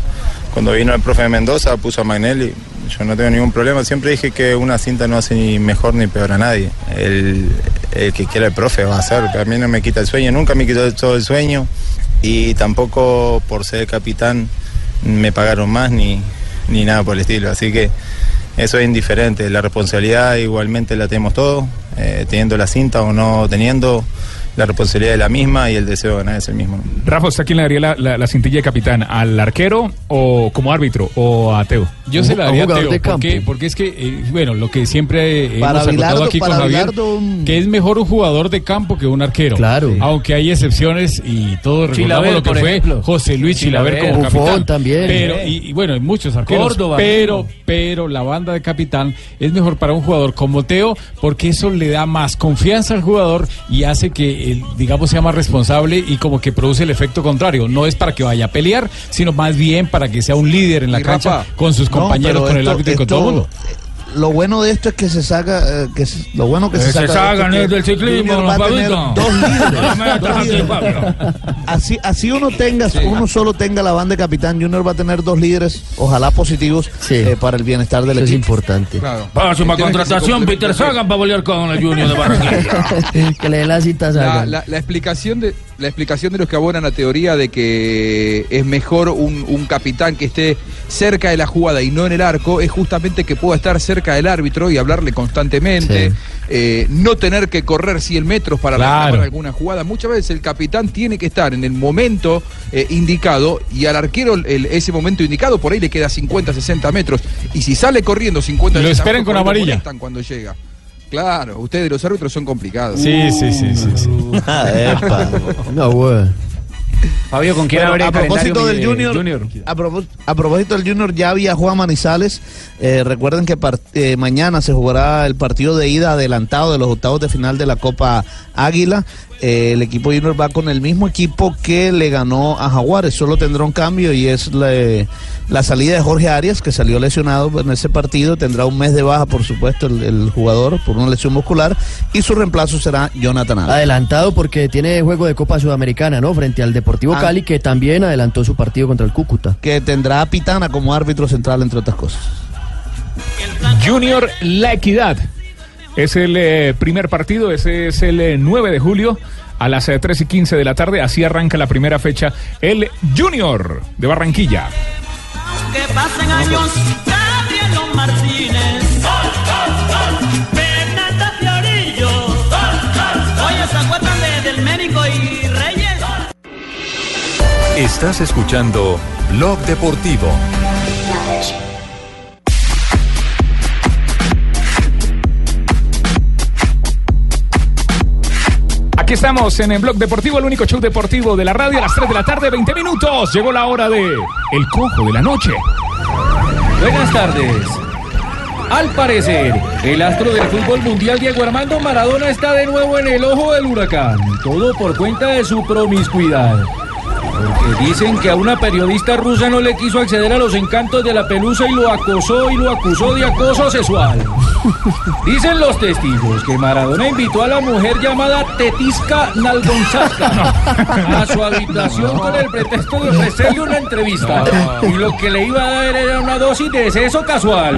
Cuando vino el profe de Mendoza puso a Magnelli, yo no tengo ningún problema, siempre dije que una cinta no hace ni mejor ni peor a nadie. El, el que quiera el profe va a hacer, a mí no me quita el sueño, nunca me quitó todo el sueño. Y tampoco por ser capitán me pagaron más ni, ni nada por el estilo, así que eso es indiferente, la responsabilidad igualmente la tenemos todos, eh, teniendo la cinta o no teniendo, la responsabilidad es la misma y el deseo de ganar es el mismo. Rafa, ¿usted a quién le daría la, la- la cintilla de capitán? ¿Al arquero o como árbitro o a Teo? Yo se la A daría a Teo. de ¿Por campo. qué? Porque es que, eh, bueno, lo que siempre eh, hemos Bilardo- aquí con Javier, Bilardo, un- que es mejor un jugador de campo que un arquero. Claro. Aunque hay excepciones y todos recordamos Chilaver, lo que fue ejemplo. José Luis Chilaver, Chilaver, como Buffon capitán. también. Pero, y, y bueno, hay muchos arqueros. Córdoba pero, pero la banda de capitán es mejor para un jugador como Teo porque eso le da más confianza al jugador y hace que, el, digamos, sea más responsable y como que produce el efecto contrario. No es para que vaya a pelear, sino más bien para que sea un líder en la Y cancha Rafa, con sus compañeros, con el árbitro y con todo el mundo. Lo bueno de esto es que se saca, eh, que se- lo bueno que se Que se saca. de esto sacan es es del ciclismo, Junior va a tener dos [LAUGHS] líderes. Dos. Así, así uno tenga, uno solo tenga la banda de capitán, Junior va a tener dos líderes, ojalá positivos Sí. eh, para el bienestar del Eso es equipo. importante. Claro. Próxima es se contratación, Peter. Sagan para pelear con el Junior de Barranquilla. [LAUGHS] que le den la cita a La, Sagan. la- la explicación de la explicación de los que abonan la teoría de que es mejor un, un capitán que esté cerca de la jugada y no en el arco es justamente que pueda estar cerca del árbitro y hablarle constantemente, Sí. eh, no tener que correr 100 metros para Claro. alguna jugada. Muchas veces el capitán tiene que estar en el momento eh, indicado y al arquero el- ese momento indicado por ahí le queda 50, 60 metros y si sale corriendo 50, Lo 60 esperan con amarilla. cuando llega. Claro, ustedes los árbitros son complicados. Sí, sí, sí, sí, sí. Ah, epa. No, güey. Fabio, ¿con quién Bueno, habría a propósito del Junior, A, propós- a propósito del Junior, ya viajó a Manizales. Eh, recuerden que eh, mañana se jugará el partido de ida adelantado de los octavos de final de la Copa Águila. Eh, el equipo Junior va con el mismo equipo que le ganó a Jaguares. Solo tendrá un cambio y es la, la salida de Jorge Arias, que salió lesionado en ese partido. Tendrá un mes de baja, por supuesto, el, el jugador por una lesión muscular. Y su reemplazo será Jonathan Alves. Adelantado porque tiene juego de Copa Sudamericana, ¿no? Frente al Deportivo Ah. Cali, que también adelantó su partido contra el Cúcuta. Que tendrá a Pitana como árbitro central, entre otras cosas. Junior La Equidad. Es el eh, primer partido, ese es el eh, 9 de julio a las eh, 3 y 15 de la tarde. Así arranca la primera fecha el Junior de Barranquilla. Que pasen años, Martínez. Estás escuchando Blog Deportivo. Aquí estamos en el Blog Deportivo, el único show deportivo de la radio a las 3 de la tarde, 20 minutos. Llegó la hora de El Cojo de la Noche. Buenas tardes. Al parecer, el astro del fútbol mundial Diego Armando Maradona está de nuevo en el ojo del huracán. Todo por cuenta de su promiscuidad. Porque dicen que a una periodista rusa no le quiso acceder a los encantos de la pelusa y lo acosó y lo acusó de acoso sexual. [LAUGHS] Dicen los testigos que Maradona invitó a la mujer llamada Tetiska Nalgonzaska [LAUGHS] a su habitación con el pretexto de ofrecerle una entrevista. Y lo que le iba a dar era una dosis de seso casual.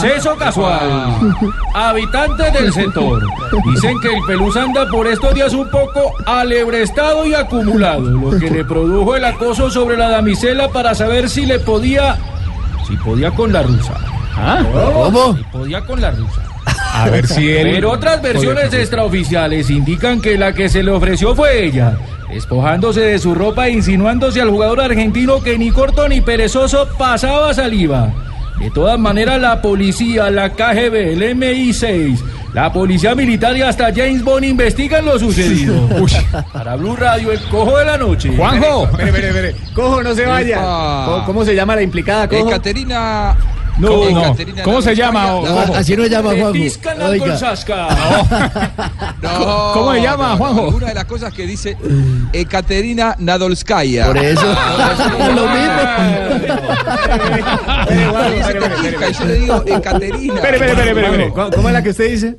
Seso casual. Habitantes del sector. Dicen que el pelusa anda por estos días un poco alebrestado y acumulado, lo que le produjo el acoso sobre la damisela para saber si le podía. si podía con la rusa. ¿Cómo? Si podía con la rusa. A ver si él. Pero otras versiones extraoficiales indican que la que se le ofreció fue ella, despojándose de su ropa e insinuándose al jugador argentino que ni corto ni perezoso pasaba saliva. De todas maneras, la policía, la KGB, el MI6, la policía militar y hasta James Bond investigan lo sucedido. [LAUGHS] Para Blue Radio, el cojo de la noche. Juanjo. Espere, espere, espere. Cojo, no se vaya. ¿Cómo, cómo se llama la implicada, Cojo? No, no. Ekaterina ¿Cómo se llama? Nalgonskaya. Ojo. Así no se llama Juanjo. [LAUGHS] No, ¿Cómo se llama, no, no, Juanjo? Una de las cosas que dice Ekaterina Nadolskaya. Por eso. Ah, [LAUGHS] lo mismo. Yo le digo Ekaterina. Espere, espere, espere, espere. ¿Cómo, cómo es la que usted dice?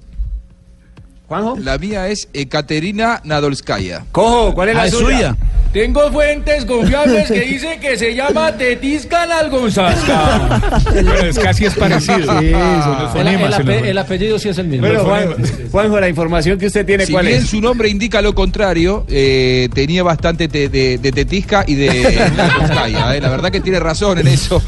¿Juanjo? La mía es Ekaterina Nadolskaya. Cojo, ¿cuál es la Ah, suya? suya. Tengo fuentes confiables que dicen que se llama Tetisca Nalgonzaska. [LAUGHS] Pero es casi es parecido. Sí, son- El, el fonemas, ape- el- el apellido sí es el mismo. Bueno, Juan-. Juanjo, la información que usted tiene, Si ¿cuál bien es? su nombre indica lo contrario, eh, tenía bastante te- de, de tetisca y de Nadolskaya, eh. La verdad que tiene razón en eso.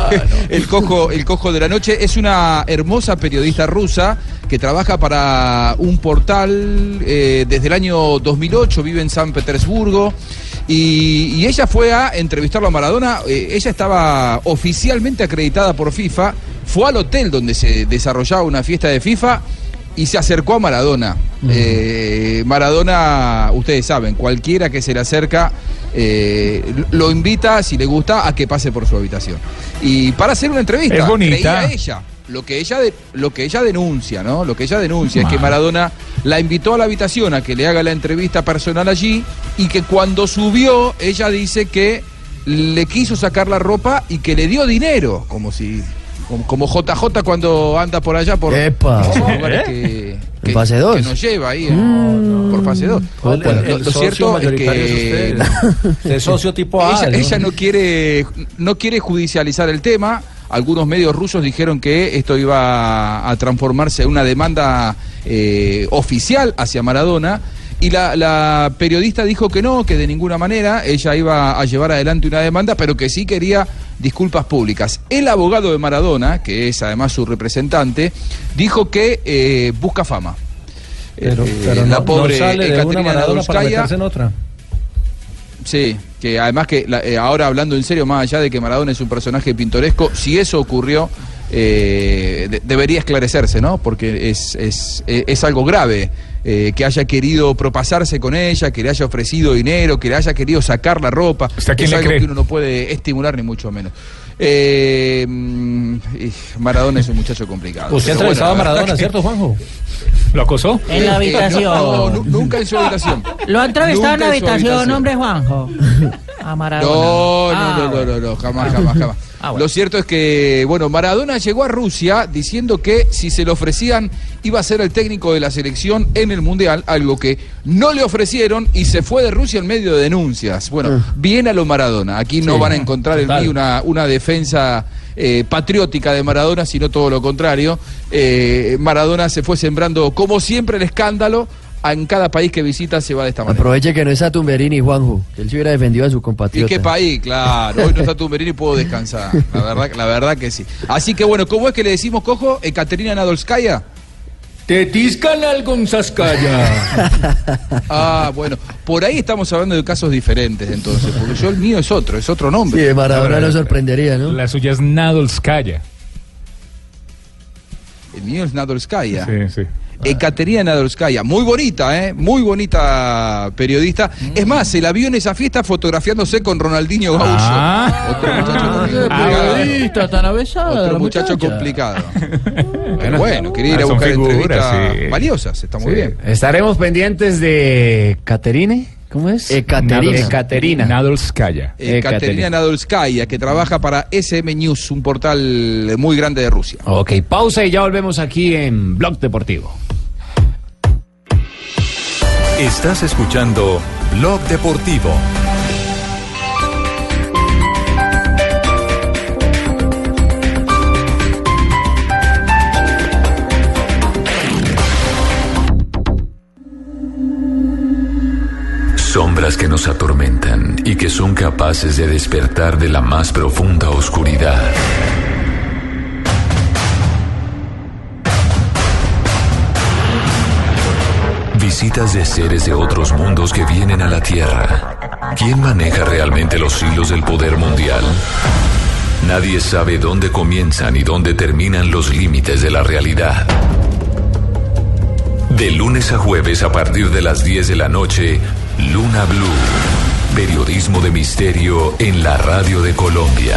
[LAUGHS] el, cojo, el cojo de la noche es una hermosa periodista rusa que trabaja para un portal eh, desde el año 2008, vive en San Petersburgo. Y, y ella fue a entrevistarlo a Maradona. eh, ella estaba oficialmente acreditada por FIFA. Fue al hotel donde se desarrollaba una fiesta de FIFA y se acercó a Maradona. Eh, Maradona, ustedes saben, cualquiera que se le acerca eh, lo invita, si le gusta, a que pase por su habitación. Y para hacer una entrevista, Es bonita. creía ella. Lo que ella de- lo que ella denuncia, ¿no? Lo que ella denuncia es que Maradona la invitó a la habitación a que le haga la entrevista personal allí y que cuando subió ella dice que le quiso sacar la ropa y que le dio dinero, como si como, como JJ cuando anda por allá por Epa. lugares que, que- fase dos. que nos lleva ahí eh, por fase 2. El- Bueno, el lo, cierto es que usted. De [LAUGHS] socio tipo A. ella, ¿no? ella no quiere no quiere judicializar el tema. Algunos medios rusos dijeron que esto iba a transformarse en una demanda eh, oficial hacia Maradona. Y la, la periodista dijo que no, que de ninguna manera ella iba a llevar adelante una demanda, pero que sí quería disculpas públicas. El abogado de Maradona, que es además su representante, dijo que eh, busca fama. Pero, Eh, la no, pobre no sale de una para meterse en otra. Sí, que además que la- eh, ahora hablando en serio, más allá de que Maradona es un personaje pintoresco, si eso ocurrió, eh, de- debería esclarecerse, ¿no? Porque es, es, eh, es algo grave eh, que haya querido propasarse con ella, que le haya ofrecido dinero, que le haya querido sacar la ropa. ¿Usted a es le algo cree? que uno no puede estimular ni mucho menos. Eh, mm, Maradona es un muchacho complicado. Usted ha entrevistado a bueno, verdad Maradona, ¿cierto, Juanjo? ¿Lo acosó? En la habitación. No, nu- nunca en su habitación. Lo ha entrevistado en la Nunca en su habitación, habitación. hombre Juanjo. A Maradona. No, no, Ah, no, no, no, no, jamás, jamás, jamás. [LAUGHS] Ah, bueno. Lo cierto es que, bueno, Maradona llegó a Rusia diciendo que si se le ofrecían iba a ser el técnico de la selección en el Mundial, algo que no le ofrecieron y se fue de Rusia en medio de denuncias. Bueno, bien a lo Maradona. Aquí no van a encontrar en mí una, una defensa eh, patriótica de Maradona, sino todo lo contrario. Eh, Maradona se fue sembrando, como siempre, el escándalo. En cada país que visita se va de esta manera. Aproveche que no está Tumberini, Juanjo. Que él se hubiera defendido a su ¿Y compatriota. qué país? Claro, hoy no está Tumberini y puedo descansar. La verdad, la verdad que sí. Así que bueno, ¿cómo es que le decimos cojo? ¿Ekaterina Nadolskaya? Tetisca Nalgonzaskaya. [LAUGHS] Ah, bueno, por ahí estamos hablando de casos diferentes entonces, porque yo el mío es otro, es otro Sí, nombre. de Maradona lo sorprendería, ¿no? La suya es Nadolskaya. El mío es Nadolskaya. Sí, sí. Ekaterina Nadolskaya, muy bonita, ¿eh? Muy bonita periodista. Es más, se la vio en esa fiesta fotografiándose con Ronaldinho Gaucho. Ah. Otro muchacho Ah, complicado. periodista, tan avesada. Otro muchacho muchacha. complicado. [LAUGHS] Pero bueno, quería ir a Ah, buscar figuras, entrevistas sí. valiosas, está muy Sí. bien. Estaremos pendientes de Caterine. ¿Cómo es? Ekaterina. Ekaterina. Nadolskaya. Eh, Katerina Nadolskaya, que trabaja para SM News, un portal muy grande de Rusia. Ok, pausa y ya volvemos aquí en Blog Deportivo. Estás escuchando Blog Deportivo. Sombras que nos atormentan y que son capaces de despertar de la más profunda oscuridad. Visitas de seres de otros mundos que vienen a la Tierra. ¿Quién maneja realmente los hilos del poder mundial? Nadie sabe dónde comienzan y dónde terminan los límites de la realidad. De lunes a jueves a partir de las 10 de la noche, Luna Blue. Periodismo de misterio en la radio de Colombia.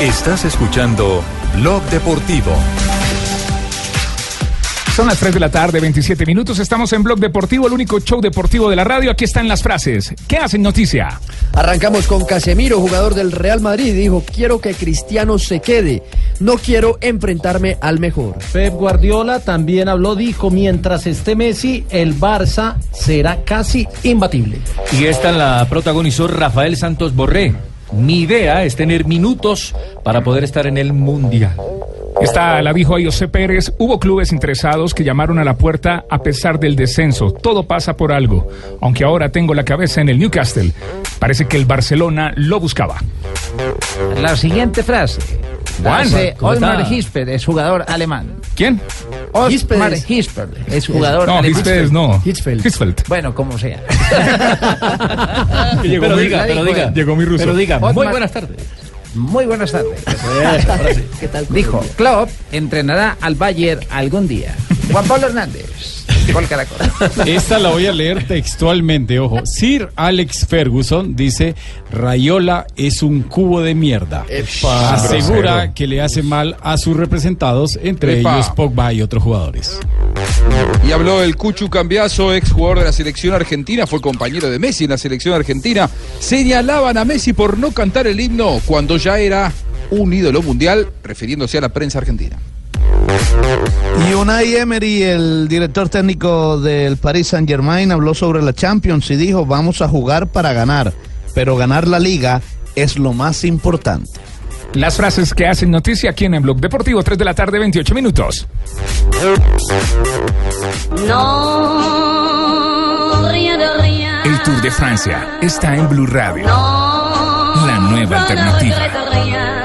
Estás escuchando Blog Deportivo. Son las 3 de la tarde, 27 minutos. Estamos en Blog Deportivo, el único show deportivo de la radio. Aquí están las frases. ¿Qué hacen noticia? Arrancamos con Casemiro, jugador del Real Madrid. Dijo, quiero que Cristiano se quede. No quiero enfrentarme al mejor. Pep Guardiola también habló, dijo, mientras esté Messi, el Barça será casi imbatible. Y esta la protagonizó Rafael Santos Borré. Mi idea es tener minutos para poder estar en el Mundial. Esta la dijo a José Pérez. Hubo clubes interesados que llamaron a la puerta a pesar del descenso. Todo pasa por algo. Aunque ahora tengo la cabeza en el Newcastle. Parece que el Barcelona lo buscaba. La siguiente frase. Juan. Osmar Hisper, es jugador alemán. ¿Quién? Osmar Hisper. Es jugador No, alemán. Hisper no. Hitzfeld. Hisfeld. Bueno, como sea. [LAUGHS] Llegó Pero mi- diga, pero diga. Llegó mi ruso. Pero diga, Muy buenas tardes. Muy buenas tardes. [LAUGHS] ¿Qué tal? Dijo, Klopp entrenará al Bayern algún día. Juan Pablo Hernández, Gol Caracol. Esta la voy a leer textualmente, ojo. Sir Alex Ferguson dice, Rayola es un cubo de mierda. Epa. Asegura Grosero. que le hace mal a sus representados, entre Epa. ellos Pogba y otros jugadores. Y habló el Cuchu Cambiaso, ex jugador de la selección argentina, fue compañero de Messi en la selección argentina. Señalaban a Messi por no cantar el himno cuando ya era un ídolo mundial, refiriéndose a la prensa argentina. Y Unai Emery, el director técnico del Paris Saint Germain, habló sobre la Champions y dijo, vamos a jugar para ganar, pero ganar la liga es lo más importante. Las frases que hacen noticia aquí en el Blog Deportivo, 3 de la tarde, 28 minutos. No, rien de rien. El Tour de Francia está en Blue Radio. La nueva alternativa.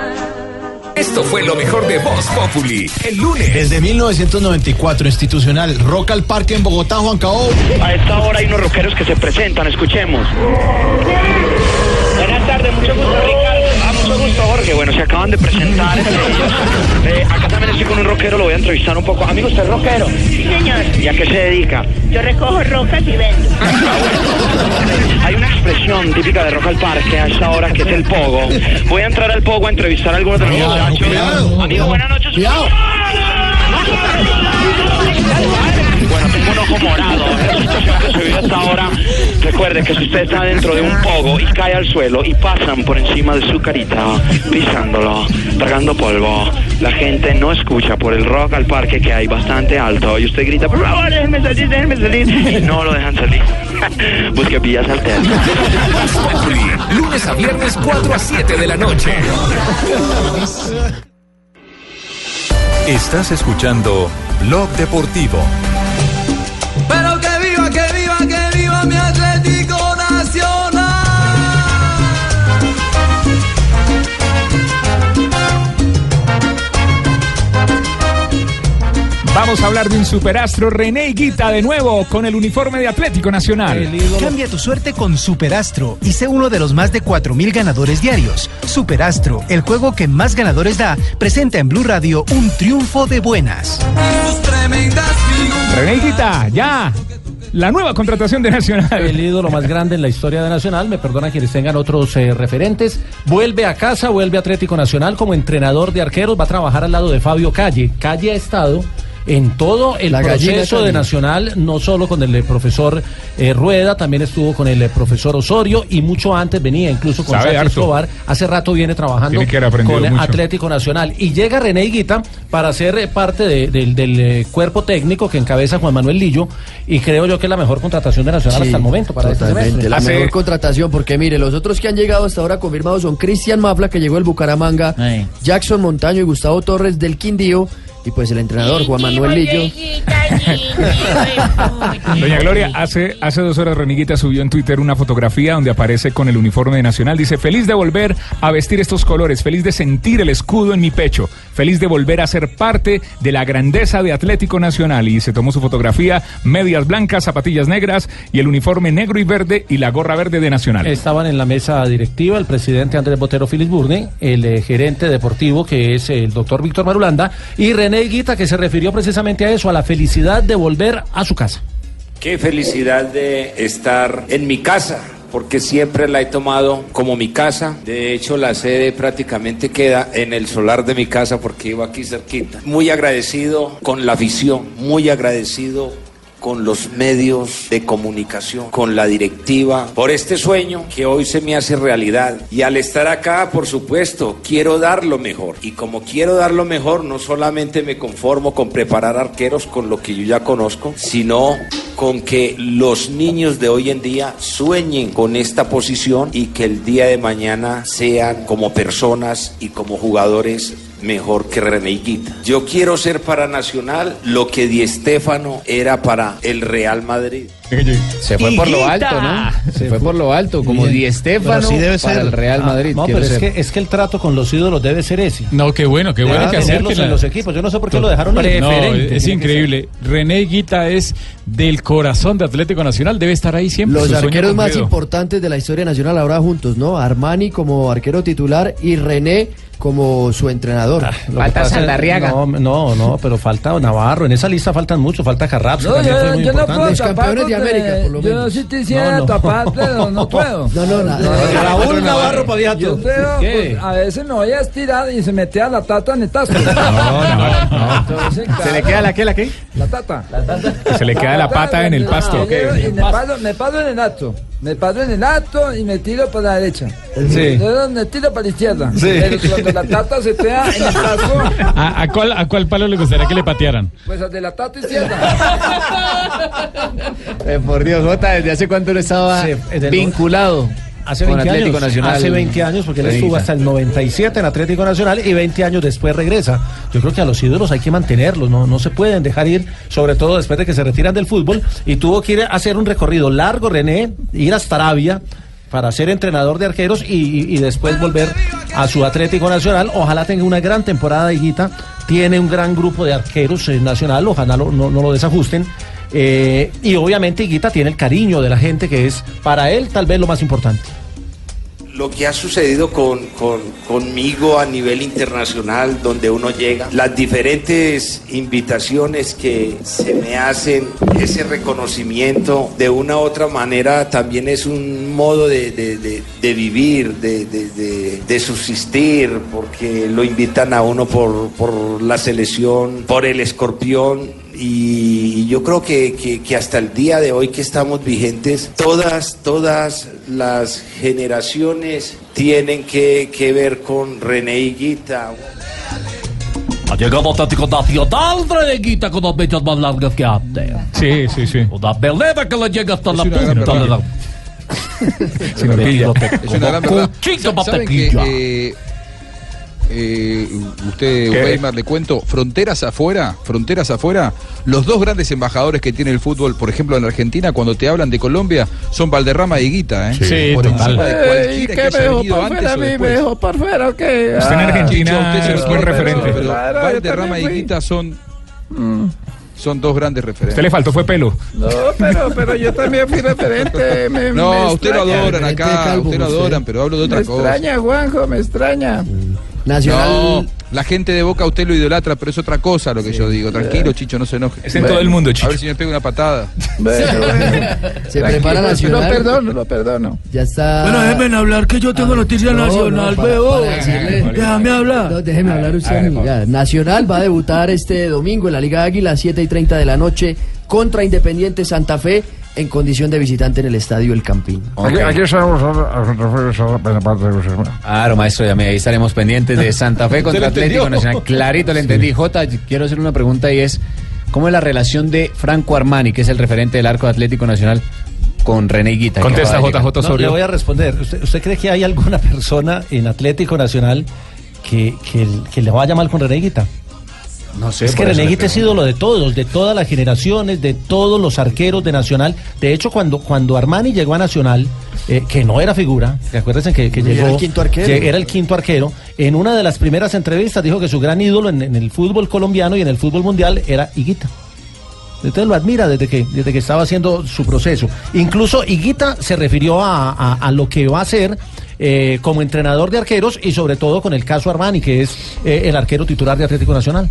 Esto fue lo mejor de Voz Populi. El lunes. Desde 1994, institucional Rock al Parque en Bogotá, Juan Cao. A esta hora hay unos rockeros que se presentan, escuchemos. Buenas tardes, mucho gusto Ricardo. Ah, gusto Jorge. Bueno, se acaban de presentar entre ellos. [LAUGHS] Eh, acá también estoy con un rockero, lo voy a entrevistar un poco. Amigo, ¿usted es rockero? Sí, señor. ¿Y a qué se dedica? Yo recojo rocas y vendo. Hay una expresión típica de Rock al Parque a esta hora que es el pogo. Voy a entrar al pogo a entrevistar a algunos de los muchachos. Amigo, buenas noches. Bueno, tengo un ojo morado. La situación que se vive hasta ahora. Recuerde que si usted está dentro de un pogo y cae al suelo y pasan por encima de su carita, pisándolo, tragando polvo, la gente no escucha por el rock al parque que hay bastante alto y usted grita, por favor, déjenme salir, déjenme salir. Y no lo dejan salir. [LAUGHS] Busque vías alternas. [LAUGHS] Lunes a viernes 4 a 7 de la noche. Estás escuchando Blog Deportivo. Vamos a hablar de un superastro, René Higuita, de nuevo con el uniforme de Atlético Nacional. Cambia tu suerte con Superastro y sé uno de los más de 4.000 ganadores diarios. Superastro, el juego que más ganadores da, presenta en Blue Radio un triunfo de buenas. René Higuita, ya. La nueva contratación de Nacional. El ídolo más grande en la historia de Nacional, me perdonan quienes tengan otros eh, referentes, vuelve a casa, vuelve a Atlético Nacional como entrenador de arqueros, va a trabajar al lado de Fabio Calle. Calle ha estado en todo el La proceso de. Nacional, no solo con el eh, profesor eh, Rueda, también estuvo con el eh, profesor Osorio y mucho antes venía incluso con Sabe Sánchez. Escobar. Hace rato viene trabajando con mucho. Atlético Nacional. Y llega René Higuita para ser parte de- del, del, cuerpo técnico que encabeza Juan Manuel Lillo y creo yo que es la mejor contratación de Nacional Sí, hasta el momento para este semestre. la mejor contratación, porque mire, los otros que han llegado hasta ahora confirmados son Cristian Mafla, que llegó del Bucaramanga, Jackson Montaño y Gustavo Torres del Quindío, y pues el entrenador Juan Manuel Lillo. [LAUGHS] Doña Gloria, hace, hace dos horas Reniguita subió en Twitter una fotografía donde aparece con el uniforme de Nacional. Dice, feliz de volver a vestir estos colores, feliz de sentir el escudo en mi pecho, feliz de volver a ser parte de la grandeza de Atlético Nacional. Y se tomó su fotografía, medias blancas, zapatillas negras y el uniforme negro y verde y la gorra verde de Nacional. Estaban en la mesa directiva el presidente Andrés Botero Filisburne, el eh, gerente deportivo que es el doctor Víctor Marulanda y René Higuita que se refirió precisamente a eso, a la felicidad de volver a su casa. Qué felicidad de estar en mi casa, porque siempre la he tomado como mi casa. De hecho, la sede prácticamente queda en el solar de mi casa porque iba aquí cerquita. Muy agradecido con la afición, muy agradecido con los medios de comunicación, con la directiva, por este sueño que hoy se me hace realidad. Y al estar acá, por supuesto, quiero dar lo mejor. Y como quiero dar lo mejor, no solamente me conformo con preparar arqueros con lo que yo ya conozco, sino con que los niños de hoy en día sueñen con esta posición y que el día de mañana sean como personas y como jugadores mejor que René Higuita. Yo quiero ser para Nacional lo que Di Stéfano era para el Real Madrid. Se fue por lo alto, ¿no? Se fue por lo alto, como Di Stéfano para el Real Madrid. Ah, No, quiero pero es que, es que el trato con los ídolos debe ser ese. No, qué bueno, qué bueno Debe que en la- los equipos. Yo no sé por qué lo dejaron. No, es increíble. René Guita es del corazón de Atlético Nacional, debe estar ahí siempre. Los arqueros más importantes de la historia nacional ahora juntos, ¿no? Armani como arquero titular y René como su entrenador. Ah, pasa es- No, no, no, pero falta Navarro. En esa lista faltan muchos. Falta No, también yo, fue muy yo no puedo Los tapar campeones de América, por lo Yo menos. sí te quisiera No, no. tapar, pero no [LAUGHS] puedo. No, no, no. Raúl Navarro. Yo creo, ¿Qué? pues, a veces me voy a estirar y se mete a la tata netazo. Entonces, ¿Se le queda la qué, la qué? La tata. Se le queda la pata en el pasto. Yo llego y me paso, me paso en el acto. Me paso en el acto y me tiro para la derecha. Sí. Yo me tiro para la izquierda. Sí. Cuando la tata se [LAUGHS] en el ¿A, a cuál, ¿A cuál palo le gustaría que le patearan? pues al de la tata izquierda. [LAUGHS] Eh, por Dios, Jota, ¿desde hace cuánto no estaba Sí, desde el- vinculado Hace con 20 Atlético años. Nacional? Hace 20 años, porque él estuvo hasta el 97 en Atlético Nacional y 20 años después regresa. Yo creo que a los ídolos hay que mantenerlos, no, no se pueden dejar ir, sobre todo después de que se retiran del fútbol. Y tuvo que ir a hacer un recorrido largo, René, ir hasta Arabia para ser entrenador de arqueros y, y- después volver a su Atlético Nacional. Ojalá tenga una gran temporada, Higuita. Tiene un gran grupo de arqueros eh, nacional, ojalá lo- no, no lo desajusten. Eh, y obviamente Higuita tiene el cariño de la gente, que es para él tal vez lo más importante. Lo que ha sucedido con, con- conmigo a nivel internacional, donde uno llega, las diferentes invitaciones que se me hacen, ese reconocimiento, de una u otra manera también es un modo de, de- de- de vivir, de subsistir, porque lo invitan a uno por, por la selección, por el escorpión. Y yo creo que, que- que hasta el día de hoy que estamos vigentes, todas, todas las generaciones tienen que, que ver con René Higuita. Ha llegado Atlético Nacional, Reneguita, con las mechas más largas que antes. Sí, sí, sí. Una pelea que le llega hasta la una gran punta de la... [LAUGHS] Es una gran verdad. Cuchito Sa- ¿Saben que, mantequilla. Eh, usted, ¿Qué? Weimar, le cuento, fronteras afuera, fronteras afuera, los dos grandes embajadores que tiene el fútbol, por ejemplo, en Argentina, cuando te hablan de Colombia, son Valderrama y Guita, ¿eh? Sí, por total. encima de que ¿Qué haya me dejó fuera a mí? ¿Me dejó por fuera o qué? Usted en Ah, Argentina usted es buen referente. pero Claro, yo Valderrama y. Guita son Son dos grandes referentes. Usted le faltó fue pelo. No, pero, pero yo también fui referente. Me, [LAUGHS] No, me a usted lo adoran acá, a usted lo adoran, pero hablo de otra Me cosa. extraña, Juanjo, me extraña. No, la gente de Boca a usted lo idolatra, pero es otra cosa lo que yo digo. Tranquilo, Chicho, no se enoje. Es en todo el mundo, Chicho. A ver si me pega una patada. Bueno, bueno. Se Tranquilo, prepara Nacional. Lo perdono, lo perdono. Ya está. Bueno, déjenme hablar que yo tengo noticia no, nacional, no, veo. decirle- Déjame hablar. No, déjeme hablar usted. a mí. Ya, Nacional va a debutar este domingo en la Liga Águila, 7 y 30 de la noche, contra Independiente Santa Fe, en condición de visitante en el Estadio El Campín. Aquí, aquí estamos. Claro, maestro, ya me ahí estaremos pendientes de Santa Fe contra ¿Usted lo Atlético? Nacional. Clarito le entendí. Jota, quiero hacer una pregunta y es, ¿cómo es la relación de Franco Armani, que es el referente del arco de Atlético Nacional, con René Higuita? que Contesta, JJ llegar? No, le voy a responder. ¿Usted, usted cree que hay alguna persona en Atlético Nacional que, que, que le vaya mal con Reneguita? No sé. Es que Reneguita es ídolo de todos, de todas las generaciones, de todos los arqueros de Nacional. De hecho, cuando, cuando Armani llegó a Nacional, eh, que no era figura, que acuérdense que, que Era llegó. el quinto arquero. que Era el quinto arquero. En una de las primeras entrevistas dijo que su gran ídolo en, en el fútbol colombiano y en el fútbol mundial era Higuita. Entonces lo admira desde que, desde que estaba haciendo su proceso. Incluso Higuita se refirió a, a- a lo que va a hacer eh, como entrenador de arqueros y sobre todo con el caso Armani, que es eh, el arquero titular de Atlético Nacional.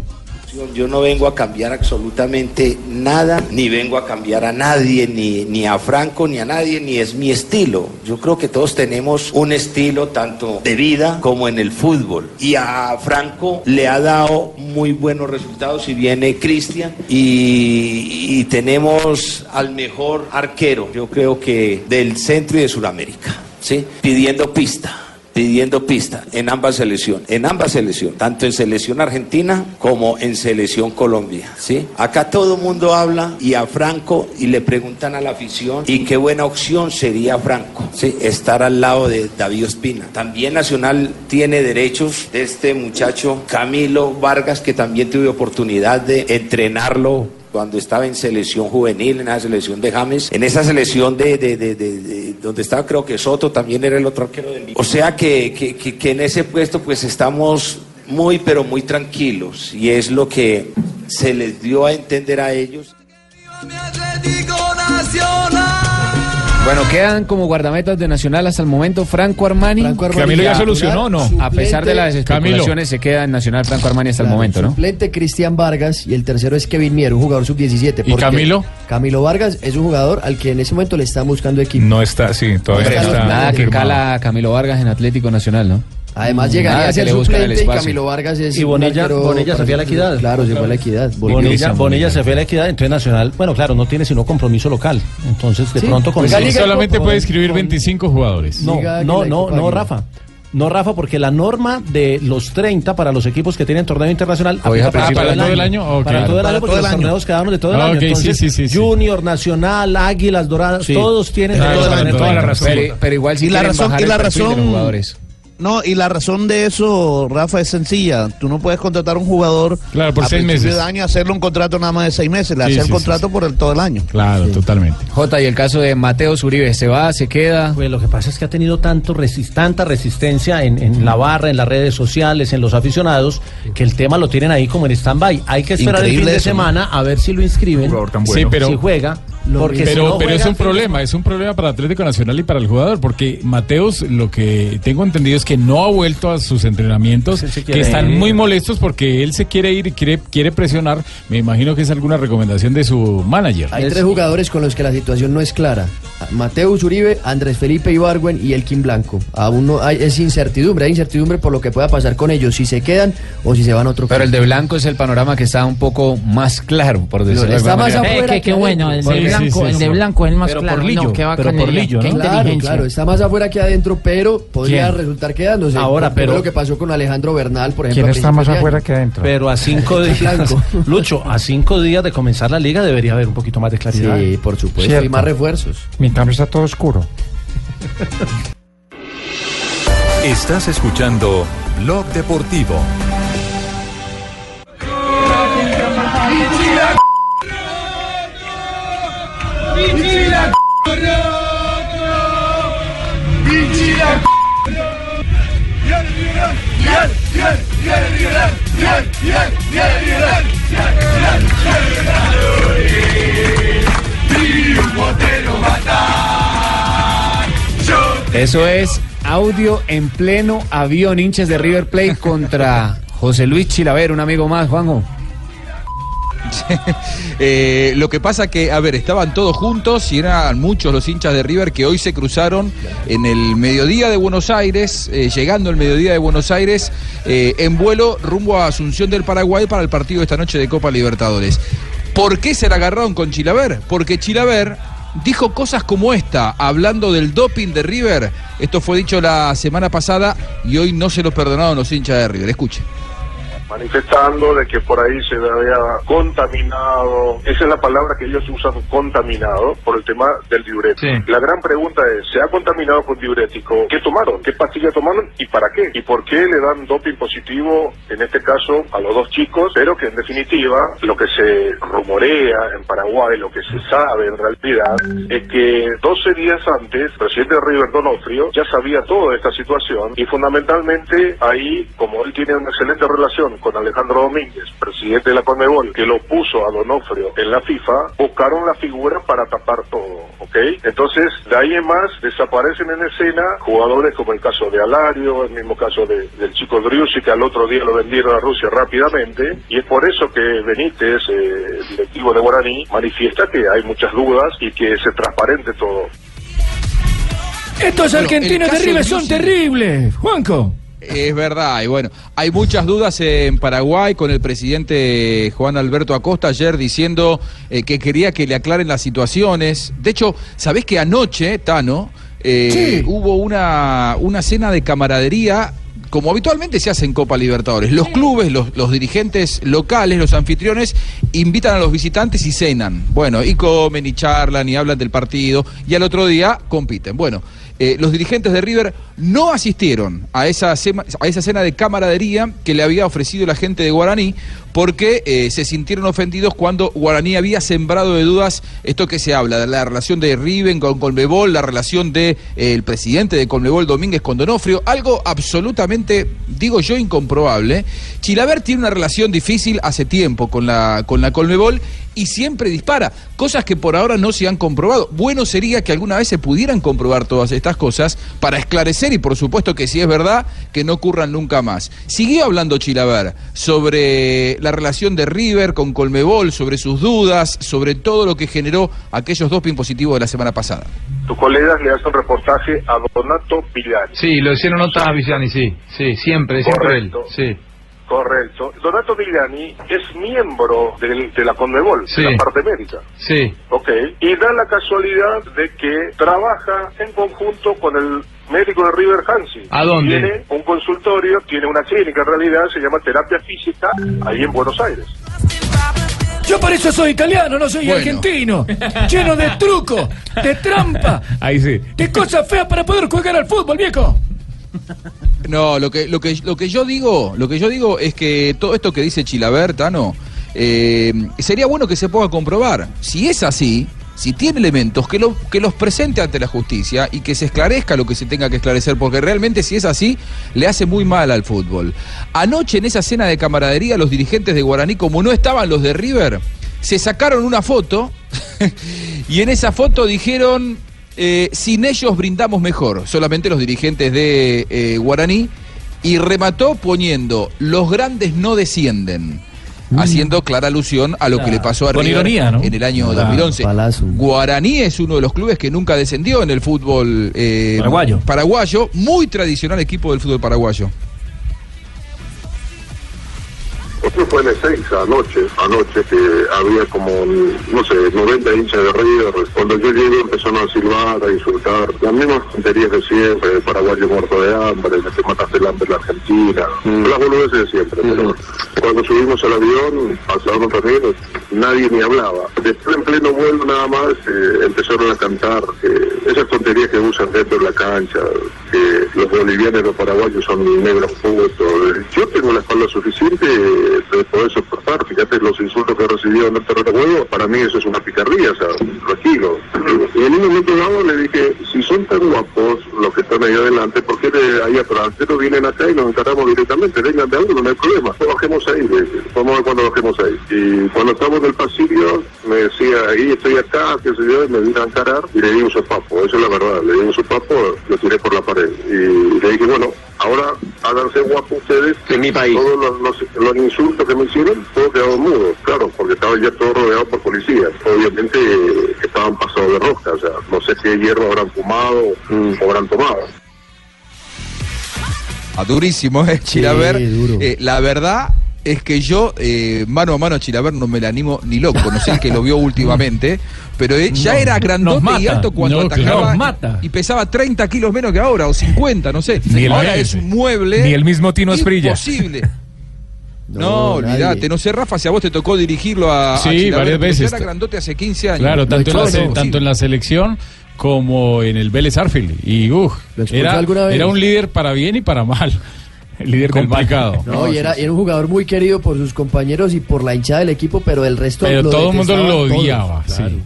Yo no vengo a cambiar absolutamente nada, ni vengo a cambiar a nadie, ni, ni a Franco, ni a nadie, ni es mi estilo. Yo creo que todos tenemos un estilo tanto de vida como en el fútbol. Y a Franco le ha dado muy buenos resultados y viene Cristian y, y tenemos al mejor arquero, yo creo que del centro y de Sudamérica, ¿sí? Pidiendo pista pidiendo pista en ambas selecciones, en ambas selecciones, tanto en selección argentina como en selección Colombia, ¿sí? Acá todo el mundo habla y a Franco y le preguntan a la afición y qué buena opción sería Franco, ¿sí? Estar al lado de David Ospina. También Nacional tiene derechos de este muchacho Camilo Vargas que también tuve oportunidad de entrenarlo cuando estaba en selección juvenil, en la selección de James, en esa selección de, de- de- de- de- donde estaba creo que Soto también era el otro arquero del O sea que, que- que- que en ese puesto pues estamos muy pero muy tranquilos y es lo que se les dio a entender a ellos. Bueno, quedan como guardametas de Nacional hasta el momento Franco Armani. Camilo ya solucionó, ¿no? A pesar de las Camilo. especulaciones, se queda en Nacional Franco Armani hasta el momento, ¿no? Suplente Cristian Vargas y el tercero es Kevin Mier, un jugador sub-17. ¿Y Camilo? Camilo Vargas es un jugador al que en ese momento le están buscando equipo. No está, sí, todavía Hombre, está. nada que cala a Camilo Vargas en Atlético Nacional, ¿no? Además llegaría Nada a que ser le buscan el suplente y espacio. Camilo Vargas es Y Bonilla, Bonilla se fue a la equidad. Claro, se fue a la equidad. Bonilla, Bonilla se fue a la equidad, entonces Nacional, bueno, claro, no tiene sino compromiso local. Entonces, de Sí, pronto con pues el- y Solamente puede escribir 25 jugadores. No, no, y no, no. Rafa. No, Rafa, porque la norma de los 30 para los equipos que tienen torneo internacional aplica para del todo el año. año. Ok. Para todo el año, porque el los torneos quedaron de todo el Ah, año. ok, sí, Entonces, sí, sí, sí. Junior, Nacional, Águilas Doradas, Sí. todos tienen toda la- toda la razón. Pero, pero igual si y la razón, bajar y el la perfil de los razón, jugadores. No, y la razón de eso, Rafa, es sencilla. Tú no puedes contratar a un jugador Claro, por a seis meses. de año, hacerle un contrato nada más de seis meses, le Sí, hace el sí, contrato por el, todo el año. Claro, totalmente. Jota, y el caso de Mateo Zuribe, ¿se va, se queda? Pues lo que pasa es que ha tenido tanto tanta resistencia en, en la barra, en las redes sociales, en los aficionados, que el tema lo tienen ahí como en stand-by. Hay que esperar el fin de eso, ¿no? semana a ver si lo inscriben, tan Sí, bueno. pero, si juega. Porque si pero, no pero es un problema, es un problema para Atlético Nacional y para el jugador, porque Mateos, lo que tengo entendido es que no ha vuelto a sus entrenamientos, Sí, sí que están ir. muy molestos porque él se quiere ir y quiere, quiere presionar. Me imagino que es alguna recomendación de su manager. Hay tres jugadores con los que la situación no es clara. Mateus Uribe, Andrés Felipe Ibargüen y Elkin Blanco. Aún no hay, es incertidumbre, hay incertidumbre por lo que pueda pasar con ellos, si se quedan o si se van a otro Pero el de blanco es el panorama que está un poco más claro, por decirlo de está alguna más manera. afuera Eh, qué, qué bueno, el blanco, sí, el de blanco es el más Pero claro. por Lillo, no, qué pero por Lillo, qué ¿no? Claro, inteligencia. claro, está más afuera que adentro, pero podría ¿Quién? resultar quedándose. Ahora, pero- lo que pasó con Alejandro Bernal, por ejemplo. ¿Quién está más afuera que adentro? Pero a cinco [LAUGHS] días, Blanco. [LAUGHS] Lucho, a cinco días de comenzar la liga debería haber un poquito más de claridad. Sí, por supuesto, Cierto. y más refuerzos. Mi cambio está todo oscuro. [LAUGHS] Estás escuchando Blog Deportivo. Eso es audio en pleno avión, hinchas de River Plate contra José Luis Chilaver, un amigo más, Juanjo. [LAUGHS] Eh, lo que pasa que, a ver, estaban todos juntos y eran muchos los hinchas de River que hoy se cruzaron en el mediodía de Buenos Aires, eh, llegando el mediodía de Buenos Aires, eh, en vuelo rumbo a Asunción del Paraguay para el partido esta noche de Copa Libertadores. ¿Por qué se la agarraron con Chilaver? Porque Chilaver dijo cosas como esta, hablando del doping de River. Esto fue dicho la semana pasada y hoy no se lo perdonaron los hinchas de River. Escuche. Manifestando de que por ahí se había contaminado, esa es la palabra que ellos usan, contaminado, por el tema del diurético. La gran pregunta es, ¿se ha contaminado con diurético? ¿Qué tomaron? ¿Qué pastilla tomaron y para qué? ¿Y por qué le dan doping positivo, en este caso, a los dos chicos? Pero que en definitiva, lo que se rumorea en Paraguay, lo que se sabe en realidad, es que 12 días antes, el presidente de River Donofrio ya sabía toda esta situación y fundamentalmente ahí, como él tiene una excelente relación con Alejandro Domínguez, presidente de la Conmebol, que lo puso a Donofrio en la FIFA, buscaron la figura para tapar todo, ¿ok? Entonces, de ahí en más, desaparecen en escena jugadores como el caso de Alario, el mismo caso de- del chico Driussi, que al otro día lo vendieron a Rusia rápidamente, y es por eso que Benítez, eh, el directivo de Guaraní, manifiesta que hay muchas dudas y que se transparente todo. Estos Bueno, argentinos de River son terribles, Juanco. Es verdad, y bueno, hay muchas dudas en Paraguay con el presidente Juan Alberto Acosta ayer diciendo eh, que quería que le aclaren las situaciones. De hecho, ¿sabés que anoche, Tano, eh, hubo una, una cena de camaradería? Como habitualmente se hace en Copa Libertadores, los clubes, los, los dirigentes locales, los anfitriones, invitan a los visitantes y cenan. Bueno, y comen y charlan y hablan del partido, y al otro día compiten. Bueno, eh, los dirigentes de River no asistieron a esa, a esa cena de camaradería que le había ofrecido la gente de Guaraní porque eh, se sintieron ofendidos cuando Guaraní había sembrado de dudas esto que se habla, de la relación de Riven con Colmebol, la relación del de, el presidente de Colmebol Domínguez con Donofrio, algo absolutamente, digo yo, incomprobable. Chilaver tiene una relación difícil hace tiempo con la, con la Colmebol y siempre dispara, cosas que por ahora no se han comprobado. Bueno sería que alguna vez se pudieran comprobar todas estas cosas para esclarecer y por supuesto que si es verdad, que no ocurran nunca más. Siguió hablando Chilaver sobre la relación de River con Colmebol, sobre sus dudas, sobre todo lo que generó aquellos dos positivos de la semana pasada. Tus colegas le hacen reportaje a Donato Villani. Sí, lo hicieron notas a Villani, sí, sí, siempre, siempre él, sí. Correcto. Donato Villani es miembro del- de la Conmebol, Sí. de la parte médica. Sí. Ok. Y da la casualidad de que trabaja en conjunto con el médico de River Hansi. ¿A dónde? Tiene un consultorio, tiene una clínica en realidad, se llama Terapia Física, ahí en Buenos Aires. Yo por eso soy italiano, no soy Bueno. argentino. Lleno de [LAUGHS] truco, de trampa, Ahí sí. de cosas feas para poder jugar al fútbol, viejo. No, lo que, lo que, lo que yo digo, lo que yo digo es que todo esto que dice Chilaver, Tano, eh, sería bueno que se pueda comprobar. Si es así, si tiene elementos, que, que los presente ante la justicia y que se esclarezca lo que se tenga que esclarecer, porque realmente si es así, le hace muy mal al fútbol. Anoche en esa cena de camaradería, los dirigentes de Guaraní, como no estaban los de River, se sacaron una foto [LAUGHS] y en esa foto dijeron, eh, sin ellos brindamos mejor, solamente los dirigentes de eh, Guaraní, y remató poniendo, los grandes no descienden. Haciendo clara alusión a lo que le pasó a Con River ironía, ¿no? en el año Claro, 2011. Guaraní es uno de los clubes que nunca descendió en el fútbol eh, Paraguayo. paraguayo, muy tradicional equipo del fútbol paraguayo. Esto fue en Ezeiza anoche, anoche que había como, no sé, 90 hinchas de River. Cuando yo llego empezaron a silbar, a insultar. Las mismas tonterías de siempre, el paraguayo muerto de hambre, que te mataste el hambre en la Argentina. Las boludeces de siempre. Pero cuando subimos al avión, pasaron otros minutos, nadie ni hablaba. Después en pleno vuelo nada más eh, empezaron a cantar eh, esas tonterías que usan dentro de la cancha, que los bolivianos y los paraguayos son negros putos. Yo tengo la espalda suficiente de poder soportar. Fíjate los insultos que he recibido en el terreno de juego, para mí eso es una picardía, o sea, tranquilo. Y en un momento dado le dije, si son tan guapos los que están ahí adelante, ¿por qué de ahí atrás? no vienen acá y nos encaramos directamente, vengan de uno, no hay problema. Bajemos bajemos ahí, le dije, vamos a ver cuando bajemos ahí. Y cuando estamos en el pasillo, me decía, ahí estoy acá, qué sé yo, y me vine a encarar y le di un sopapo, eso es la verdad, le di un sopapo, lo tiré por la pared. Y le dije, bueno, ahora háganse guapos ustedes. En mi país. Todos los, los- los insultos que me hicieron, todos quedaron mudos, claro, porque estaba ya todo rodeado por policías. Obviamente eh, estaban pasados de rosca, o sea, no sé qué hierro habrán fumado o habrán tomado. Ah, durísimo, ¿eh? Chilaver. Eh, la verdad es que yo, eh, mano a mano a Chilaver, no me la animo ni loco. No sé el que lo vio [LAUGHS] últimamente. Pero eh, ya No, era grandote y alto cuando No, atacaba. mata. Y pesaba 30 kilos menos que ahora, o 50, no sé. Ni el ahora es un mueble. Ni el mismo Tino Asprilla. Imposible. [LAUGHS] No, No, olvídate, no sé, Rafa, si a vos te tocó dirigirlo a, a Sí, Chilaver, varias veces. era grandote hace 15 años. Claro, tanto en, la, se- Imposible. tanto en la selección como en el Vélez Arfield. Y expulsó era, alguna vez? era un líder para bien y para mal. [LAUGHS] El líder complicado. No, y era, y era un jugador muy querido por sus compañeros y por la hinchada del equipo, pero el resto Pero lo todo el mundo lo todos. odiaba, Claro. sí.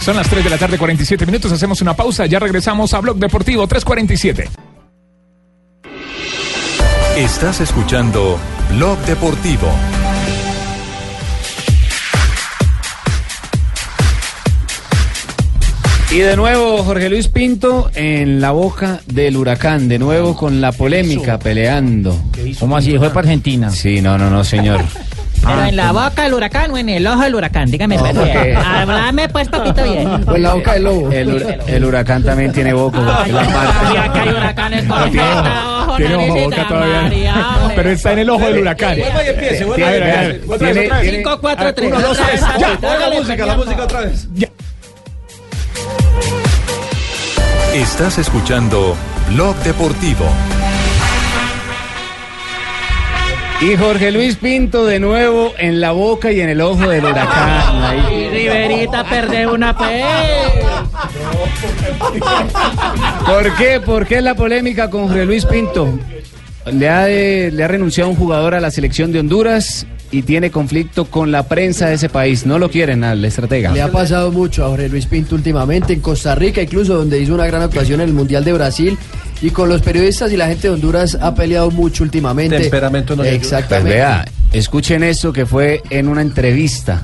Son las 3 de la tarde, 47 minutos. Hacemos una pausa. Ya regresamos a Blog Deportivo 347. Estás escuchando Blog Deportivo. Y de nuevo Jorge Luis Pinto en la boca del huracán, de nuevo con la polémica, peleando. ¿Cómo así? ¿Fue para Argentina? Sí, no, no, no, señor. [LAUGHS] ¿Pero en la boca del huracán o en el ojo del huracán? Dígame, No, pues, porque- bien. Háblame pues poquito bien. O [LAUGHS] en la boca del lobo. El, hur- el huracán también tiene boca. porque la marca. Y acá hay huracanes con boca, Tiene ojo, boca todavía. Pero está en el ojo del huracán. Vuelva y empiece, vuelva y empiece. otra vez, Tiene- otra vez. tiene- Cinco, cuatro, tres. Uno, dos, tres. Otra Ya. vez, Pon la música, la música otra vez. Estás escuchando Blog Deportivo. Y Jorge Luis Pinto de nuevo en la boca y en el ojo del huracán. Riverita perder una P. [LAUGHS] ¿Por qué? ¿Por qué la polémica con Jorge Luis Pinto? Le ha, le ha renunciado un jugador a la selección de Honduras y tiene conflicto con la prensa de ese país. No lo quieren al estratega. Le ha pasado mucho a Jorge Luis Pinto últimamente en Costa Rica, incluso donde hizo una gran actuación en el Mundial de Brasil. Y con los periodistas y la gente de Honduras ha peleado mucho últimamente. Temperamento no le ayuda. Pues Exactamente. vea, escuchen esto que fue en una entrevista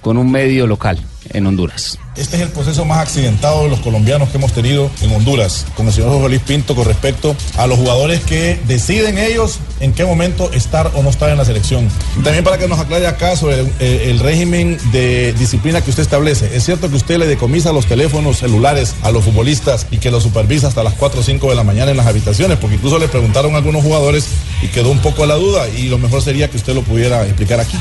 con un medio local en Honduras. Este es el proceso más accidentado de los colombianos que hemos tenido en Honduras con el señor Jorge Luis Pinto con respecto a los jugadores que deciden ellos en qué momento estar o no estar en la selección. También para que nos aclare acá sobre el, eh, el régimen de disciplina que usted establece. Es cierto que usted le decomisa los teléfonos celulares a los futbolistas y que los supervisa hasta las 4 o 5 de la mañana en las habitaciones, porque incluso le preguntaron a algunos jugadores y quedó un poco la duda y lo mejor sería que usted lo pudiera explicar aquí.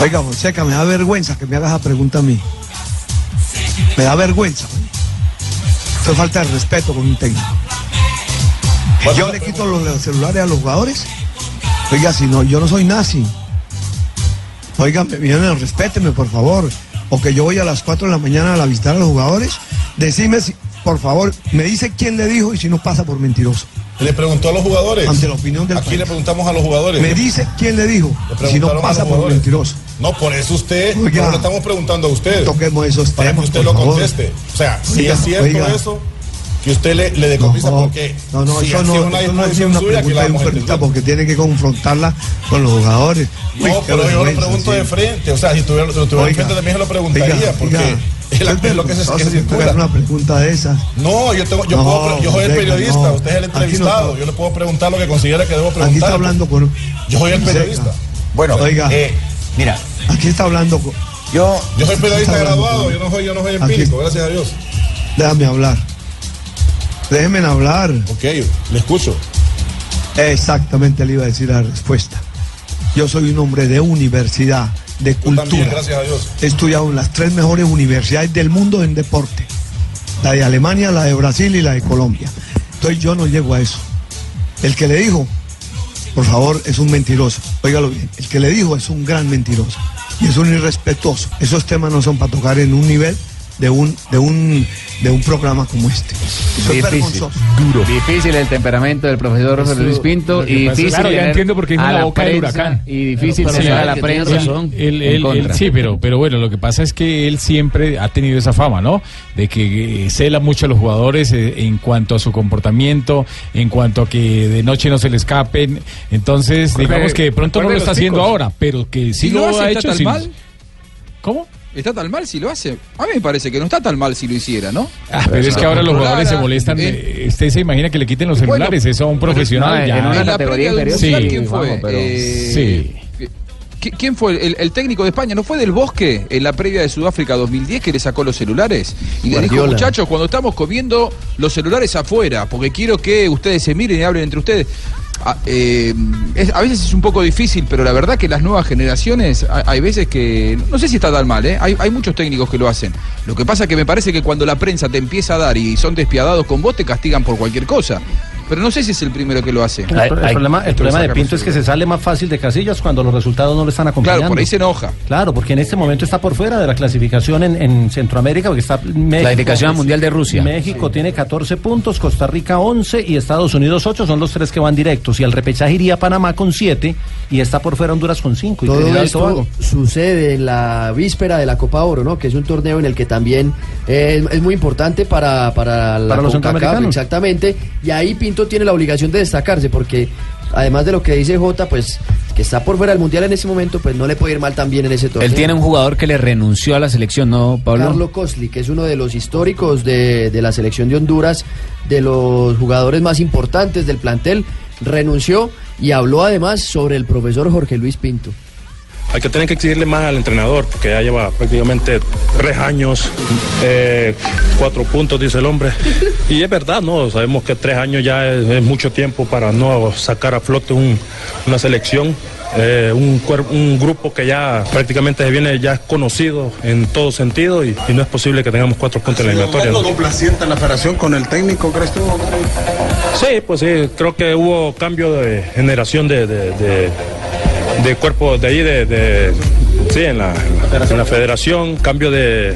Oiga, Fonseca, me da vergüenza que me hagas esa pregunta a mí. Me da vergüenza. Esto es falta de respeto con un técnico. Yo le quito los, celulares a los jugadores. Oiga, si no, yo no soy nazi. Oiga, me, respéteme, por favor. O que yo voy a las 4 de la mañana a visitar a los jugadores. Decime, si, por favor, me dice quién le dijo y si no pasa por mentiroso. Le preguntó a los jugadores. Ante la opinión del Aquí país. le preguntamos a los jugadores. Me dice quién le dijo. Le Si no pasa por mentiroso. No, por eso usted, Oiga. no le estamos preguntando a usted. Toquemos esos Para temas, que usted lo favor. conteste. O sea, si Oiga, es cierto oiga. eso, que usted le, le decomisa porque No, no, si eso no, es una eso no es una suya, que pregunta la de un vamos a periodista entender. porque tiene que confrontarla con los jugadores. No, pero yo lo pregunto sí. de frente. O sea, si tuviera, si tuviera Oiga, enfrente también se lo preguntaría, oiga, porque oiga, es, lo que se, no que circula. una pregunta de esas. No, yo, tengo, yo, No, puedo, yo soy el periodista, no. usted es el no entrevistado. puedo. yo le puedo preguntar lo que considera que debo preguntar. Aquí está hablando con. Yo soy el periodista. Bueno, oiga, mira. aquí está hablando con. Yo, yo soy periodista graduado, con- yo no soy, yo no soy Aquí- empírico, gracias a Dios. Déjame hablar. Déjeme hablar. Ok, le escucho. Exactamente le iba a decir la respuesta. Yo soy un hombre de universidad, de Yo cultura. también, gracias a Dios. He estudiado en las tres mejores universidades del mundo en deporte. La de Alemania, la de Brasil y la de Colombia. Entonces yo no llego a eso. El que le dijo, por favor, es un mentiroso. Óigalo bien. El que le dijo es un gran mentiroso. Y es un irrespetuoso. Esos temas no son para tocar en un nivel de un, de un, de un programa como este. Eso es Difícil. Duro. Difícil el temperamento del profesor José Luis Pinto y es- difícil Claro, ya entiendo por qué dijo a la boca del prensa huracán. y difícil pero- a la prensa. Él- sí, pero, pero bueno, lo que pasa es que él siempre ha tenido esa fama, ¿no? De que eh, cela mucho a los jugadores eh, en cuanto a su comportamiento, en cuanto a que de noche no se le escapen. Entonces, digamos que de pronto no lo está haciendo ahora, pero que sí Si lo, ha ¿está hecho. mal? ¿Cómo? ¿Está tan mal si lo hace? A mí me parece que no está tan mal si lo hiciera, ¿no? Ah, pero es que ahora los jugadores se molestan. Eh, Usted se imagina que le quiten los Bueno, celulares, eso a un profesional no, ya. en una categoría inferior, Sí, sí, ¿quién fue? Pero- Eh, sí. ¿Qui- ¿Quién fue el, el técnico de España? ¿No fue del Bosque en la previa de Sudáfrica 2010 que le sacó los celulares? Y le dijo, muchachos, cuando estamos comiendo los celulares afuera, porque quiero que ustedes se miren y hablen entre ustedes. Ah, eh, es- a veces es un poco difícil, pero la verdad que las nuevas generaciones, hay, hay veces que, no sé si está tan mal, ¿eh? hay, hay muchos técnicos que lo hacen. Lo que pasa es que me parece que cuando la prensa te empieza a dar y son despiadados con vos, te castigan por cualquier cosa. Pero no sé si es el primero que lo hace. El, pro- el problema, el problema de Pinto es que se sale más fácil de casillas cuando los resultados no le están acompañando. Claro, por ahí se enoja. Claro, porque en este momento está por fuera de la clasificación en, en Centroamérica, porque está México. Clasificación al Mundial de Rusia. México tiene 14 puntos, Costa Rica 11 y Estados Unidos 8, son los tres que van directos. Y al repechaje iría Panamá con 7 y está por fuera Honduras con 5. Todo y esto sucede en la víspera de la Copa Oro, ¿no? Que es un torneo en el que también eh, es muy importante para, para, la Para los CONCACAF, centroamericanos. Exactamente. Y ahí Pinto tiene la obligación de destacarse porque además de lo que dice Jota, pues que está por fuera del Mundial en ese momento, pues no le puede ir mal también en ese torneo. Él tiene un jugador que le renunció a la selección, ¿no, Pablo? Carlo Cosli, que es uno de los históricos de, de la selección de Honduras, de los jugadores más importantes del plantel, renunció y habló además sobre el profesor Jorge Luis Pinto. Hay que tener que exigirle más al entrenador, porque ya lleva prácticamente tres años, eh, cuatro puntos, dice el hombre. Y es verdad, ¿no? Sabemos que tres años ya es, es mucho tiempo para no sacar a flote un- una selección. eh, un, grupo que ya prácticamente viene ya conocido en todo sentido y, y no es posible que tengamos cuatro puntos en la eliminatoria. ¿no? complaciente en la federación con el técnico, crees tú? Sí, pues sí, creo que hubo cambio de generación de, de, de, de cuerpo de ahí, de, de- sí, en la, en la federación, cambio de,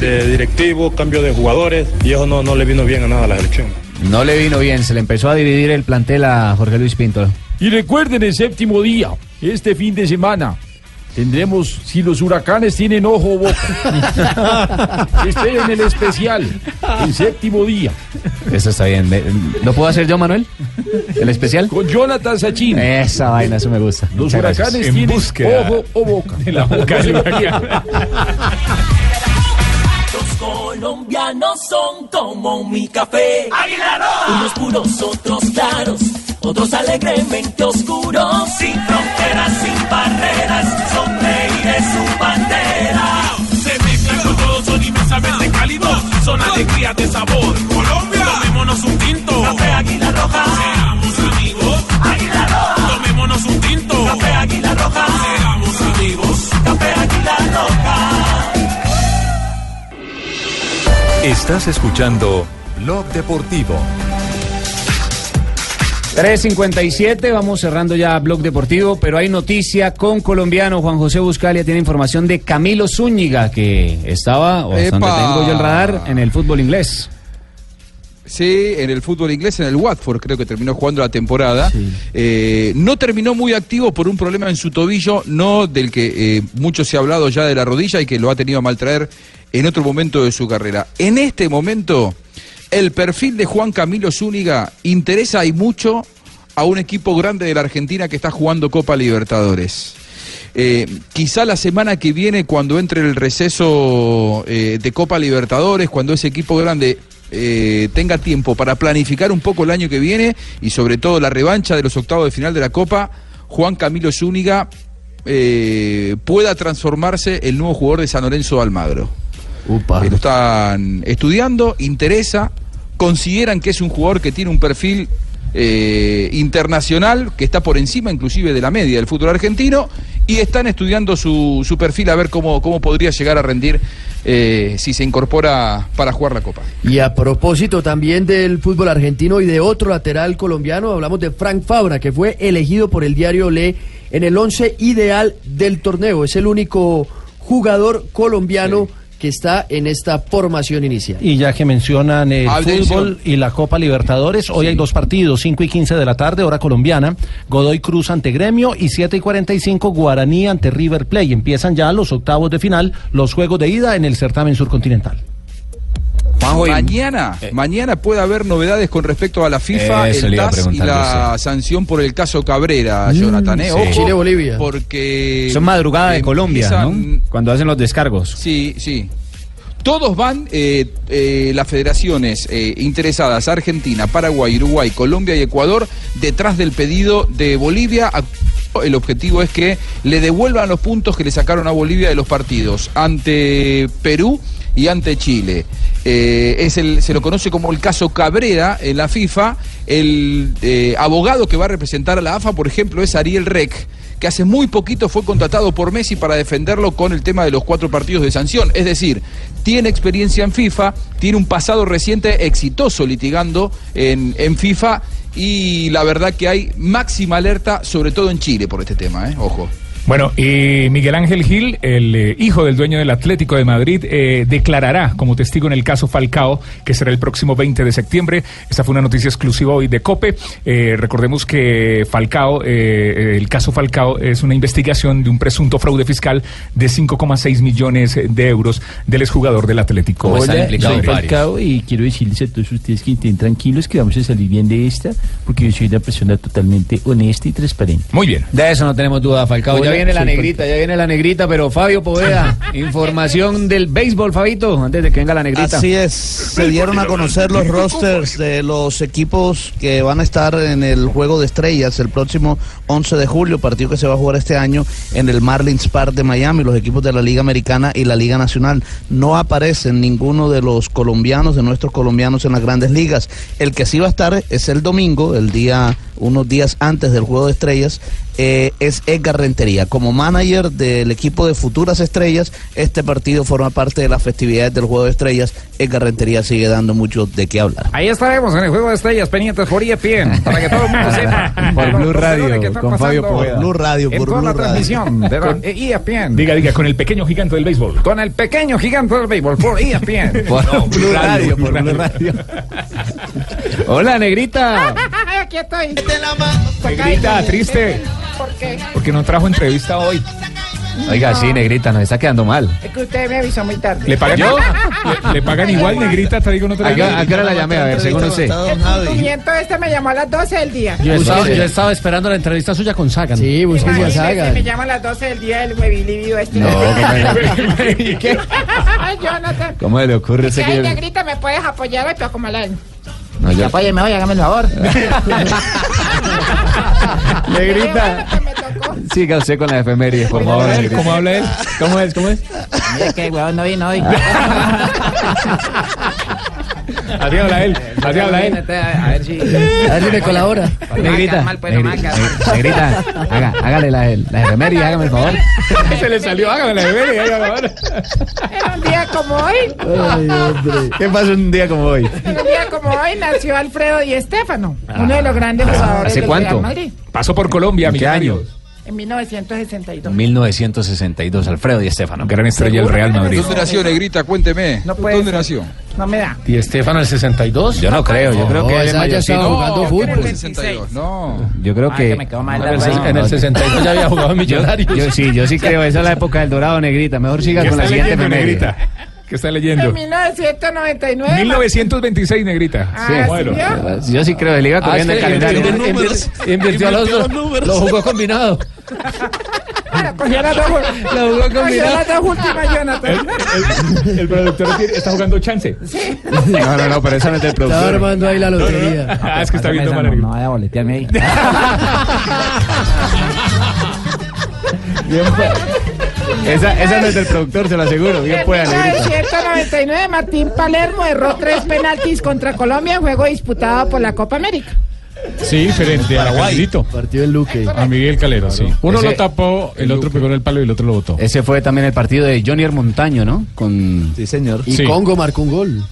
de directivo, cambio de jugadores, y eso no, no le vino bien a nada a la selección. No le vino bien, se le empezó a dividir el plantel a Jorge Luis Pinto. Y recuerden el séptimo día, este fin de semana. Tendremos si los huracanes tienen ojo o boca. [LAUGHS] Esperen el especial, el séptimo día. Eso está bien. ¿Lo puedo hacer yo, Manuel? ¿El especial? Con Jonathan Sachin. Esa vaina, eso me gusta. Los Muchas gracias. huracanes tienen ojo o boca. De la boca del [LAUGHS] huracán. Los colombianos son como mi café. Unos puros, otros claros, otros alegremente oscuros. Sin fronteras, sin barreras, son reyes su bandera. Se mezclan con todos, son inmensamente cálidos, son alegrías de sabor. Colombia, tomémonos un tinto. Café Águila Roja. Seamos amigos. Águila Roja. Tomémonos un tinto. Café Águila Roja. Seamos amigos. Café Águila Roja. Estás escuchando Blog Deportivo. 3.57, vamos cerrando ya Blog Deportivo, pero hay noticia con colombiano. Juan José Buscalia tiene información de Camilo Zúñiga, que estaba, o hasta tengo yo el radar, en el fútbol inglés. Sí, en el fútbol inglés, en el Watford, creo que terminó jugando la temporada. Eh, no terminó muy activo por un problema en su tobillo, no del que eh, mucho se ha hablado ya de la rodilla y que lo ha tenido a maltraer en otro momento de su carrera. En este momento, el perfil de Juan Camilo Zúñiga interesa y mucho a un equipo grande de la Argentina que está jugando Copa Libertadores. Eh, quizá la semana que viene, cuando entre el receso eh, de Copa Libertadores, cuando ese equipo grande eh, tenga tiempo para planificar un poco el año que viene y sobre todo la revancha de los octavos de final de la Copa, Juan Camilo Zúñiga pueda transformarse el nuevo jugador de San Lorenzo de Eh, lo están estudiando, interesa, consideran que es un jugador que tiene un perfil eh, internacional, que está por encima inclusive de la media del fútbol argentino, y están estudiando su, su perfil a ver cómo, cómo podría llegar a rendir eh, si se incorpora para jugar la Copa. Y a propósito también del fútbol argentino y de otro lateral colombiano, hablamos de Frank Fabra, que fue elegido por el diario Le en el once ideal del torneo. Es el único jugador colombiano que está en esta formación inicial. Y ya que mencionan el Atención. fútbol y la Copa Libertadores, hoy hay dos partidos, 5 y 15 de la tarde, hora colombiana, Godoy Cruz ante Gremio y 7 y 45 Guaraní ante River Play. Empiezan ya los octavos de final, los juegos de ida en el certamen surcontinental. Mañana, mañana puede haber novedades con respecto a la FIFA, el TAS y la sanción por el caso Cabrera, Jonathan. ¿eh? sí. Ojo, Chile-Bolivia. Porque Son madrugada de Colombia, empiezan- ¿no? Cuando hacen los descargos. Sí, sí. Todos van, eh, eh, las federaciones eh, interesadas, Argentina, Paraguay, Uruguay, Colombia y Ecuador, detrás del pedido de Bolivia. El objetivo es que le devuelvan los puntos que le sacaron a Bolivia de los partidos ante Perú y ante Chile. Eh, es el, se lo conoce como el caso Cabrera en la FIFA. El eh, abogado que va a representar a la AFA, por ejemplo, es Ariel Rec que hace muy poquito fue contratado por Messi para defenderlo con el tema de los cuatro partidos de sanción. Es decir, tiene experiencia en FIFA, tiene un pasado reciente exitoso litigando en, en FIFA y la verdad que hay máxima alerta, sobre todo en Chile, por este tema, ¿eh? Ojo. Bueno, y Miguel Ángel Gil, el eh, hijo del dueño del Atlético de Madrid, eh, declarará como testigo en el caso Falcao, que será el próximo 20 de septiembre. Esta fue una noticia exclusiva hoy de COPE. Eh, recordemos que Falcao, eh, el caso Falcao es una investigación de un presunto fraude fiscal de 5,6 millones de euros del exjugador del Atlético. Hola, soy. Falcao y quiero decirles a todos ustedes que estén tranquilos que vamos a salir bien de esta porque yo soy una persona totalmente honesta y transparente. Muy bien. De eso no tenemos duda, Falcao. Hola, ya viene la negrita, ya viene la negrita, pero Fabio Poveda, [LAUGHS] información del béisbol, Fabito, antes de que venga la negrita. Así es, se dieron a conocer los [LAUGHS] rosters de los equipos que van a estar en el Juego de Estrellas el próximo 11 de julio, partido que se va a jugar este año en el Marlins Park de Miami, los equipos de la Liga Americana y la Liga Nacional. No aparecen ninguno de los colombianos, de nuestros colombianos en las grandes ligas. El que sí va a estar es el domingo, el día, unos días antes del Juego de Estrellas, eh, es Edgar Rentería. Como manager del equipo de Futuras Estrellas, este partido forma parte de las festividades del Juego de Estrellas. Edgar Rentería sigue dando mucho de qué hablar. Ahí estaremos en el juego de estrellas pendientes por ESPN para que todo el mundo sepa. [LAUGHS] Por Blue Radio, con Fabio Poveda. Blue Radio, en por toda Blue la Radio. transmisión de la Con- ESPN. Diga, diga, con el pequeño gigante del béisbol. Con el pequeño gigante del béisbol por E ESPN. [LAUGHS] Por Blue Radio, por Blue Radio. Hola, negrita. [LAUGHS] Aquí estoy. Negrita, triste. ¿Por qué? Porque no trajo entrevista hoy. Oiga, sí, negrita, nos está quedando mal. Es que usted me avisó muy tarde. ¿Le pagan, ¿Le, le pagan igual, negrita? Te digo, no te ¿A a qué hora la llamé? A ver, según usted. El cumplimiento este me llamó a las 12 del día. Yo estaba, yo estaba esperando la entrevista suya con Sagan. Sí, Imagínese, Me llama a las 12 del día el huevilívido este. No, ¿Y qué? Jonathan. ¿Cómo le ocurre ese Si que hay yo- negrita, me puedes apoyar hoy, pero como la... No, yo- Apóyeme hoy, hágame el favor. [LAUGHS] Negrita. Siga usted con la efemérides, por favor. ¿Cómo habla él? ¿Cómo es? ¿Cómo es? Mira que el huevón no vino hoy. [LAUGHS] Así habla él. Así habla él. A ver si... A ver si me colabora. Negrita, pues, negrita, haga, hágale la, la efeméride, hágame el favor. [LAUGHS] Se le salió, hágame la bebé. Era un día como hoy. ¿Qué pasó un día como hoy? Un día como hoy nació Alfredo Di Stéfano, uno de los grandes jugadores ¿Hace del cuánto? Real Madrid, Pasó por Colombia, ¿En qué Millonarios. En 1962. 1962, Alfredo y Estefano. Gran estrella del Real Madrid. ¿Dónde nació Negrita? Cuénteme. No puede ¿Dónde ser. nació? No me da. ¿Y Estefano el 62? Yo no creo, yo creo que ya estaba jugando No, fútbol. en el 62. No. Yo creo Ay, que... me mal En el, la ses- en el 62 ya había jugado Millonarios. Yo sí, yo sí [LAUGHS] creo, esa es la época del dorado, negrita. Mejor siga ¿Qué con la siguiente negrita? ¿Qué está En leyendo? 1999. 1926, negrita. Ah, Sí, ¿sí bueno. vio? Yo sí creo, le iba Ah, corriendo que el calendario. invirtió- a los dos. Lo jugó combinado. Ahora, cogió las dos, Lo jugó combinado. las dos últimas, Jonathan. El, el productor está jugando chance. No, no, no, pero eso no es del Estaba productor. armando ahí la lotería. Ah, es que está viendo mal. No, no vaya a boletearme ahí. [LAUGHS] Bien, pues. Esa, esa no es del productor, se lo aseguro. Bien En pueda, negrita. 1999, Martín Palermo erró tres penaltis contra Colombia en juego disputado por la Copa América. Sí, frente a Calderito. Partido en Luque. A Miguel Calero, sí. Uno Ese- lo tapó, el otro pegó en el palo y el otro lo botó. Ese fue también el partido de Johnny Montaño, ¿no? Con... Sí, señor. Y Sí. Congo marcó un gol.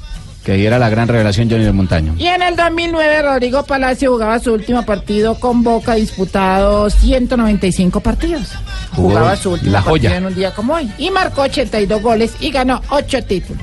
Que ahí era la gran revelación Johnny del Montaño. Y en el 2009 Rodrigo Palacio jugaba su último partido con Boca, disputado 195 partidos. Jugó Jugaba su último la partido joya. en un día como hoy. Y marcó 82 goles y ganó 8 títulos.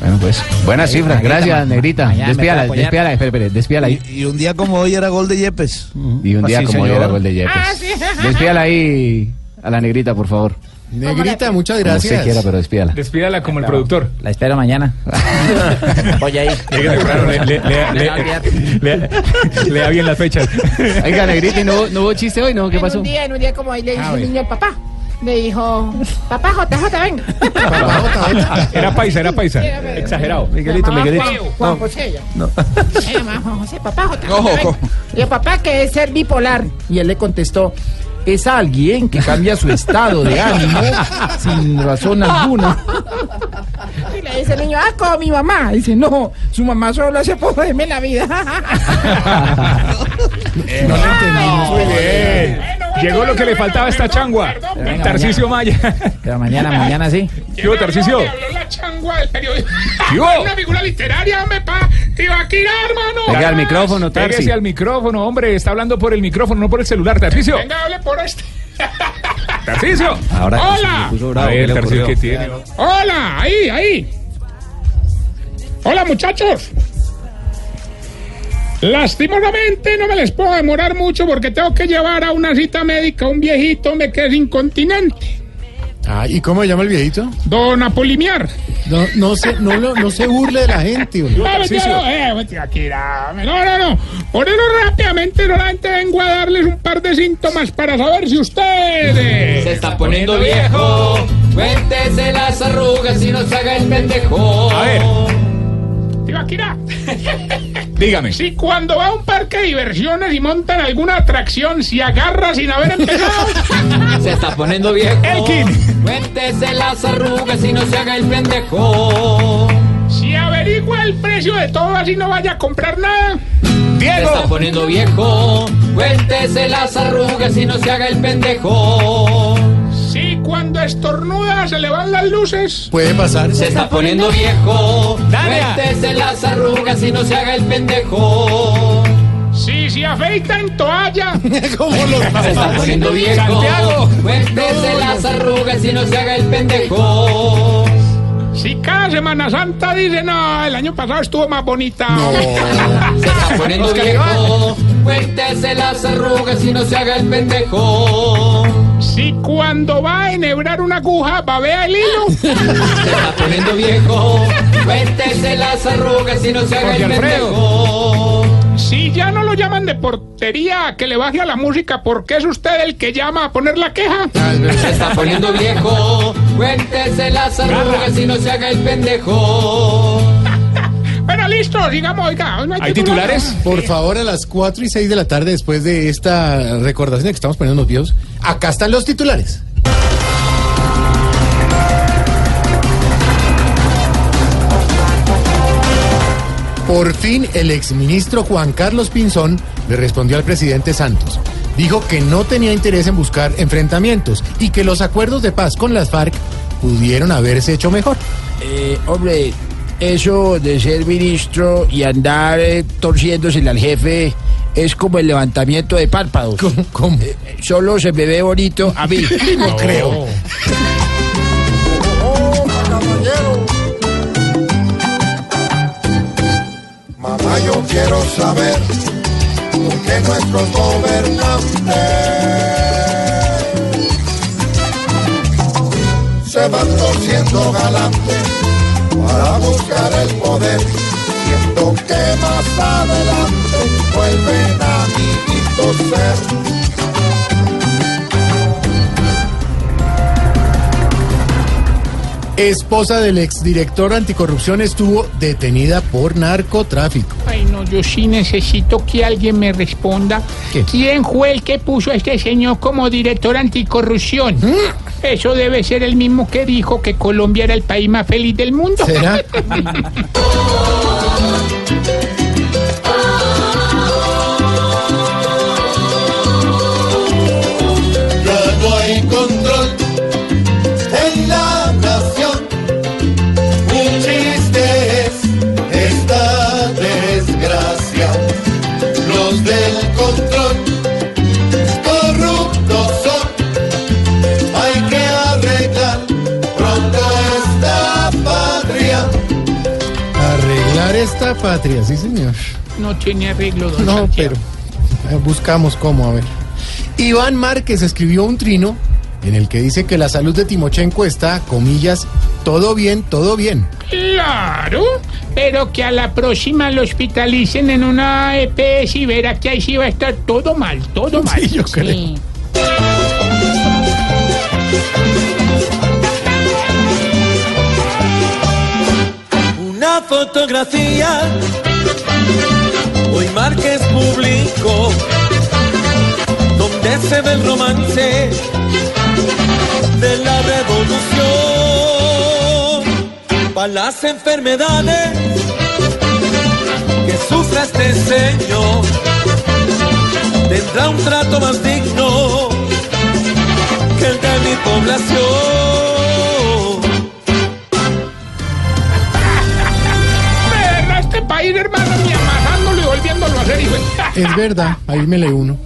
Bueno, pues, buenas Ahí, cifras. Gracias, ma- Negrita. Despíala, despíala, espere, espere, despíala ahí. Y un día como hoy era gol de Yepes. Y un día Sí, como hoy era gol de Yepes. Ah, sí. Despíala ahí a la negrita, por favor. Negrita, muchas Como usted quiera, pero despídala. Despídala como el productor. La espero mañana. [LAUGHS] Voy ahí. Le, le- le- le- le- le da bien las fechas. Oiga, negrita, ¿y no, hubo- no hubo chiste hoy? ¿No? ¿Qué En pasó? un día, en un día como hoy le dijo Ah, el bueno. niño al papá. Le dijo, papá JJ, venga. [LAUGHS] Era paisa, era paisa. Exagerado. Miguelito, Miguelito. Juan, José. No. Se llamaba Juan José, papá JJ, Ojo, venga. ojo. Y el papá que es ser bipolar. Y él le contestó, es alguien que cambia su estado de ánimo sin razón alguna. Y le dice el niño, ah, como mi mamá. Dice, no, su mamá solo hace por joderme la vida. No. Llegó lo que le faltaba a esta changua. venga, Tarcicio Maya. Pero mañana, mañana sí. ¿Qué hubo, Tarcicio? habló la changua del periodismo. ¿Qué hubo? Una figura literaria, hombre, pa. Tibaquira, hermano. Venga al micrófono, Tarsi. Pégese al micrófono, hombre. Está hablando por el micrófono, no por el celular. Tarcicio. Venga, hable por este. [LAUGHS] Tarcicio. Ahora Hola. A ver, Tarcicio, ¿qué tiene? Hola, ahí, ahí. Hola, muchachos. Lastimosamente no me les puedo demorar mucho porque tengo que llevar a una cita médica a un viejito hombre, que es incontinente. Ah, ¿y cómo se llama el viejito? Don Apolimiar. No, no, se, no, lo- no se burle de la gente. No, no, eh, Akira. no, no, no. Por eso rápidamente solamente vengo a darles un par de síntomas para saber si ustedes... Se está poniendo viejo. Cuéntese las arrugas y no se haga el pendejo. A ver. Tío Akira, Dígame. si cuando va a un parque de diversiones y montan alguna atracción, si agarra sin haber empezado... [LAUGHS] Se está poniendo viejo. Elkin. Cuéntese las arrugas y no se haga el pendejo. Si averigua el precio de todo así no vaya a comprar nada. Se está Diego. poniendo viejo. Cuéntese las arrugas y no se haga el pendejo. Cuando estornuda se le van las luces. Puede pasar. Se está poniendo viejo. Cuéntese las arrugas y no se haga el pendejo. Si se afeita en toalla. [LAUGHS] ¿Cómo lo Se está poniendo viejo. Santiago. Cuéntese las arrugas y no se haga el pendejo. Si cada Semana Santa dice, no, el año pasado estuvo más bonita. [LAUGHS] Se está poniendo viejo. Cuéntese las arrugas y no se haga el pendejo. Si cuando va a enhebrar una aguja, babea el hilo. [LAUGHS] Se está poniendo viejo. Cuéntese las arrugas y no se haga el pendejo. Si ya no lo llaman de portería que le baje a la música, porque es usted el que llama a poner la queja. Se está poniendo viejo. Cuéntese las arrugas y no se haga el pendejo. Listo, digamos, oiga. no ¿Hay titulares? Por favor, a las 4 y 6 de la tarde, después de esta recordación de que estamos poniendo los videos, acá están los titulares. Por fin, el exministro Juan Carlos Pinzón le respondió al presidente Santos. Dijo que no tenía interés en buscar enfrentamientos y que los acuerdos de paz con las FARC pudieron haberse hecho mejor. Eh, hombre, eso de ser ministro y andar eh, torciéndosele al jefe es como el levantamiento de párpados. [LAUGHS] ¿Cómo? Eh, solo se me ve bonito a mí. [LAUGHS] No creo. Mamá, yo quiero saber por qué nuestros gobernantes se van torciendo galantes para buscar el poder, siendo que más adelante vuelven amiguitos ser. Esposa del exdirector anticorrupción estuvo detenida por narcotráfico. Ay, no, yo sí necesito que alguien me responda. ¿Qué? ¿Quién fue el que puso a este señor como director anticorrupción? Eso debe ser el mismo que dijo que Colombia era el país más feliz del mundo. ¿Será? [LAUGHS] patria, sí señor. No tiene arreglo, don No, Santiago. pero eh, buscamos cómo, a ver. Iván Márquez escribió un trino en el que dice que la salud de Timochenko está, comillas, todo bien, todo bien. Claro, pero que a la próxima lo hospitalicen en una EPS y verá que ahí sí va a estar todo mal, todo [LAUGHS] mal. yo creo. Una fotografía, hoy Márquez publicó, donde se ve el romance de la revolución. Para las enfermedades que sufra este señor, tendrá un trato más digno que el de mi población. Es verdad, ahí me le uno.